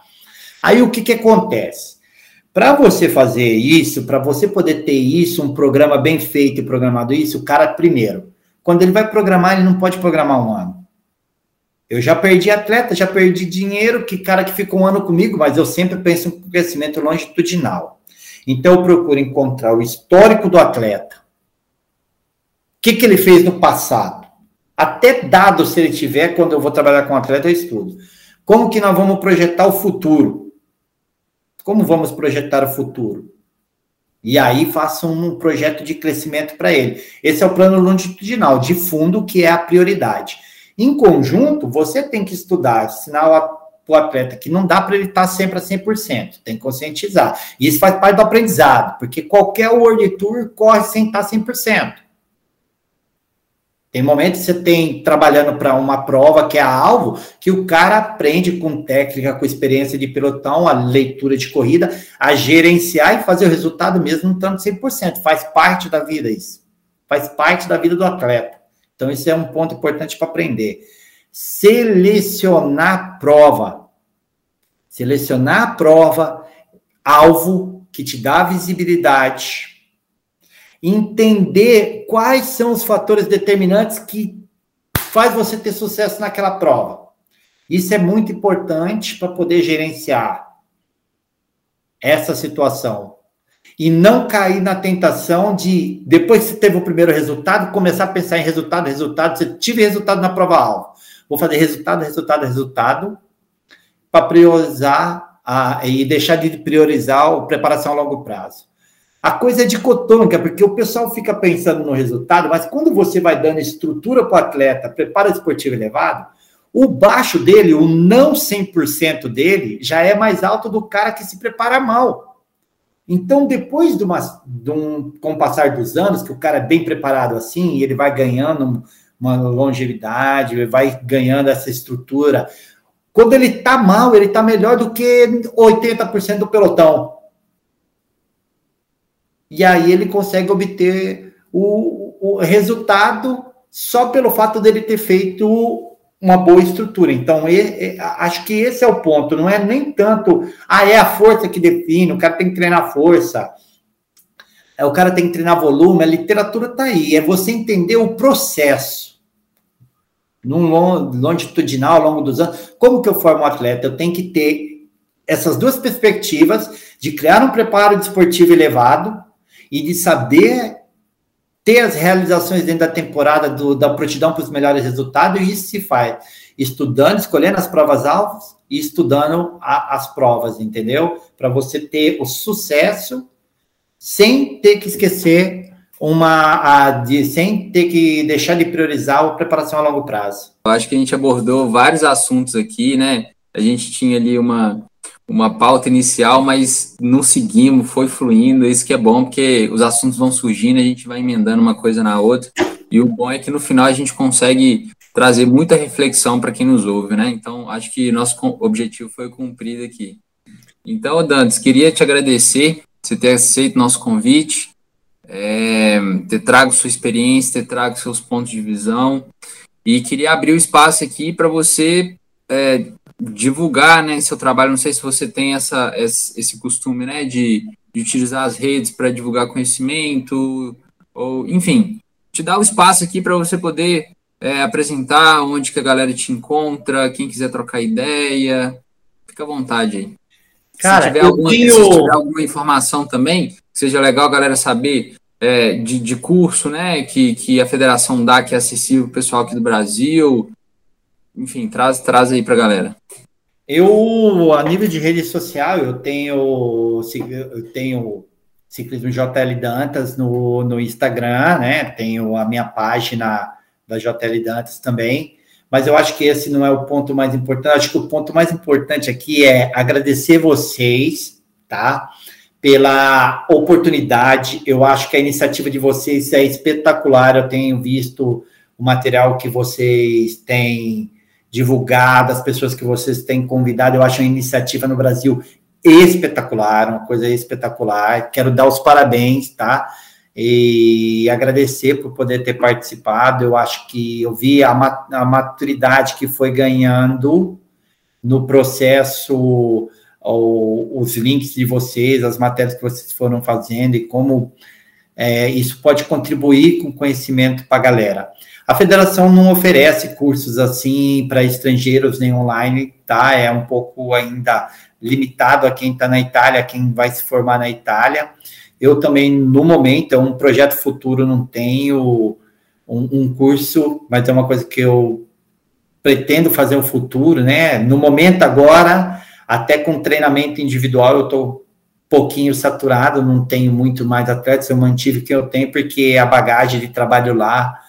Aí o que, que acontece? Para você fazer isso, para você poder ter isso, um programa bem feito e programado isso, o cara, primeiro, quando ele vai programar, ele não pode programar um ano. Eu já perdi atleta, já perdi dinheiro, que cara que ficou um ano comigo, mas eu sempre penso em crescimento longitudinal. Então eu procuro encontrar o histórico do atleta, que, que ele fez no passado? Até dado se ele tiver, quando eu vou trabalhar com um atleta, eu estudo. Como que nós vamos projetar o futuro? Como vamos projetar o futuro? E aí faça um projeto de crescimento para ele. Esse é o plano longitudinal, de fundo, que é a prioridade. Em conjunto, você tem que estudar, ensinar o atleta que não dá para ele estar sempre a 100%, tem que conscientizar. E isso faz parte do aprendizado, porque qualquer World Tour corre sem estar 100%. Tem momentos que você tem trabalhando para uma prova que é alvo, que o cara aprende com técnica, com experiência de pelotão, a leitura de corrida, a gerenciar e fazer o resultado mesmo não tanto 100%. Faz parte da vida isso. Faz parte da vida do atleta. Então, isso é um ponto importante para aprender. Selecionar prova. Selecionar a prova, alvo que te dá visibilidade, entender quais são os fatores determinantes que faz você ter sucesso naquela prova. Isso é muito importante para poder gerenciar essa situação e não cair na tentação de depois que você teve o primeiro resultado, começar a pensar em resultado, resultado, você tive resultado na prova alvo. Vou fazer resultado, resultado, resultado para priorizar a, e deixar de priorizar a preparação a longo prazo. A coisa é dicotômica, porque o pessoal fica pensando no resultado, mas quando você vai dando estrutura para o atleta, preparo esportivo elevado, o baixo dele, o não 100% dele, já é mais alto do cara que se prepara mal. Então, depois de, uma, de um, com o passar dos anos, que o cara é bem preparado assim, ele vai ganhando uma longevidade, ele vai ganhando essa estrutura. Quando ele está mal, ele está melhor do que 80% do pelotão. E aí ele consegue obter o, o resultado só pelo fato dele ter feito uma boa estrutura. Então, ele, acho que esse é o ponto. Não é nem tanto, ah, é a força que define, o cara tem que treinar força, é, o cara tem que treinar volume, a literatura está aí. É você entender o processo. Num longitudinal, ao longo dos anos, como que eu formo um atleta? Eu tenho que ter essas duas perspectivas de criar um preparo desportivo elevado, e de saber ter as realizações dentro da temporada do, da prontidão para os melhores resultados, e isso se faz estudando, escolhendo as provas alvos e estudando a, as provas, entendeu? Para você ter o sucesso sem ter que esquecer uma a, de, sem ter que deixar de priorizar a preparação a longo prazo. Eu acho que a gente abordou vários assuntos aqui, né? A gente tinha ali uma uma pauta inicial, mas não seguimos, foi fluindo, isso que é bom, porque os assuntos vão surgindo, a gente vai emendando uma coisa na outra, e o bom é que no final a gente consegue trazer muita reflexão para quem nos ouve, né? Então, acho que nosso objetivo foi cumprido aqui. Então, Dantes, queria te agradecer você ter aceito nosso convite, é, ter trago sua experiência, ter trago seus pontos de visão, e queria abrir o espaço aqui para você é, divulgar né, seu trabalho. Não sei se você tem essa, esse costume né, de, de utilizar as redes para divulgar conhecimento, ou enfim, te dar o espaço aqui para você poder é, apresentar onde que a galera te encontra, quem quiser trocar ideia, fica à vontade aí. Cara, se tiver, alguma, tenho... se tiver alguma informação também, que seja legal a galera saber é, de, de curso, né, que, que a federação dá, que é acessível para o pessoal aqui do Brasil, enfim, traz, traz aí para a galera. Eu, a nível de rede social, eu tenho, eu tenho Ciclismo JL Dantas no, no Instagram, né? Tenho a minha página da JL Dantas também. Mas eu acho que esse não é o ponto mais importante. Acho que o ponto mais importante aqui é agradecer vocês, tá? Pela oportunidade. Eu acho que a iniciativa de vocês é espetacular. Eu tenho visto o material que vocês têm divulgar, das pessoas que vocês têm convidado. Eu acho a iniciativa no Brasil espetacular, uma coisa espetacular. Quero dar os parabéns, tá? E agradecer por poder ter participado. Eu acho que eu vi a maturidade que foi ganhando no processo, os links de vocês, as matérias que vocês foram fazendo e como é, isso pode contribuir com conhecimento para a galera. A federação não oferece cursos assim para estrangeiros nem online, tá? É um pouco ainda limitado a quem está na Itália, quem vai se formar na Itália. Eu também, no momento, é um projeto futuro, não tenho um, um curso, mas é uma coisa que eu pretendo fazer no futuro, né? No momento agora, até com treinamento individual, eu estou pouquinho saturado, não tenho muito mais atletas, eu mantive o que eu tenho, porque a bagagem de trabalho lá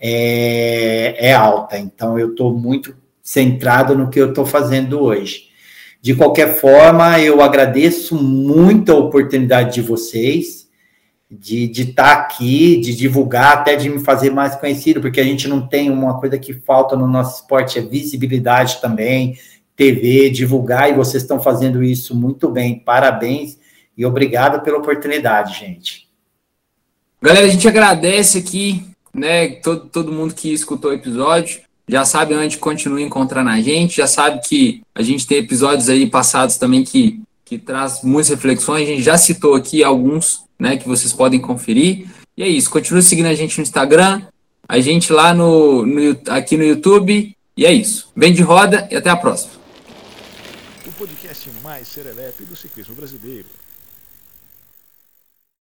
é, é alta, então eu estou muito centrado no que eu estou fazendo hoje. De qualquer forma, eu agradeço muito a oportunidade de vocês, de estar tá aqui, de divulgar, até de me fazer mais conhecido, porque a gente não tem uma coisa que falta no nosso esporte, é visibilidade também, TV, divulgar, e vocês estão fazendo isso muito bem. Parabéns e obrigado pela oportunidade, gente. Galera, a gente agradece aqui, né, todo, todo mundo que escutou o episódio. Já sabe onde continua encontrando a gente, já sabe que a gente tem episódios aí passados também que, que traz muitas reflexões. A gente já citou aqui alguns né, que vocês podem conferir. E é isso, continue seguindo a gente no Instagram, a gente lá no, no aqui no YouTube. E é isso. Bem de roda e até a próxima. O podcast mais serelepe do ciclismo brasileiro.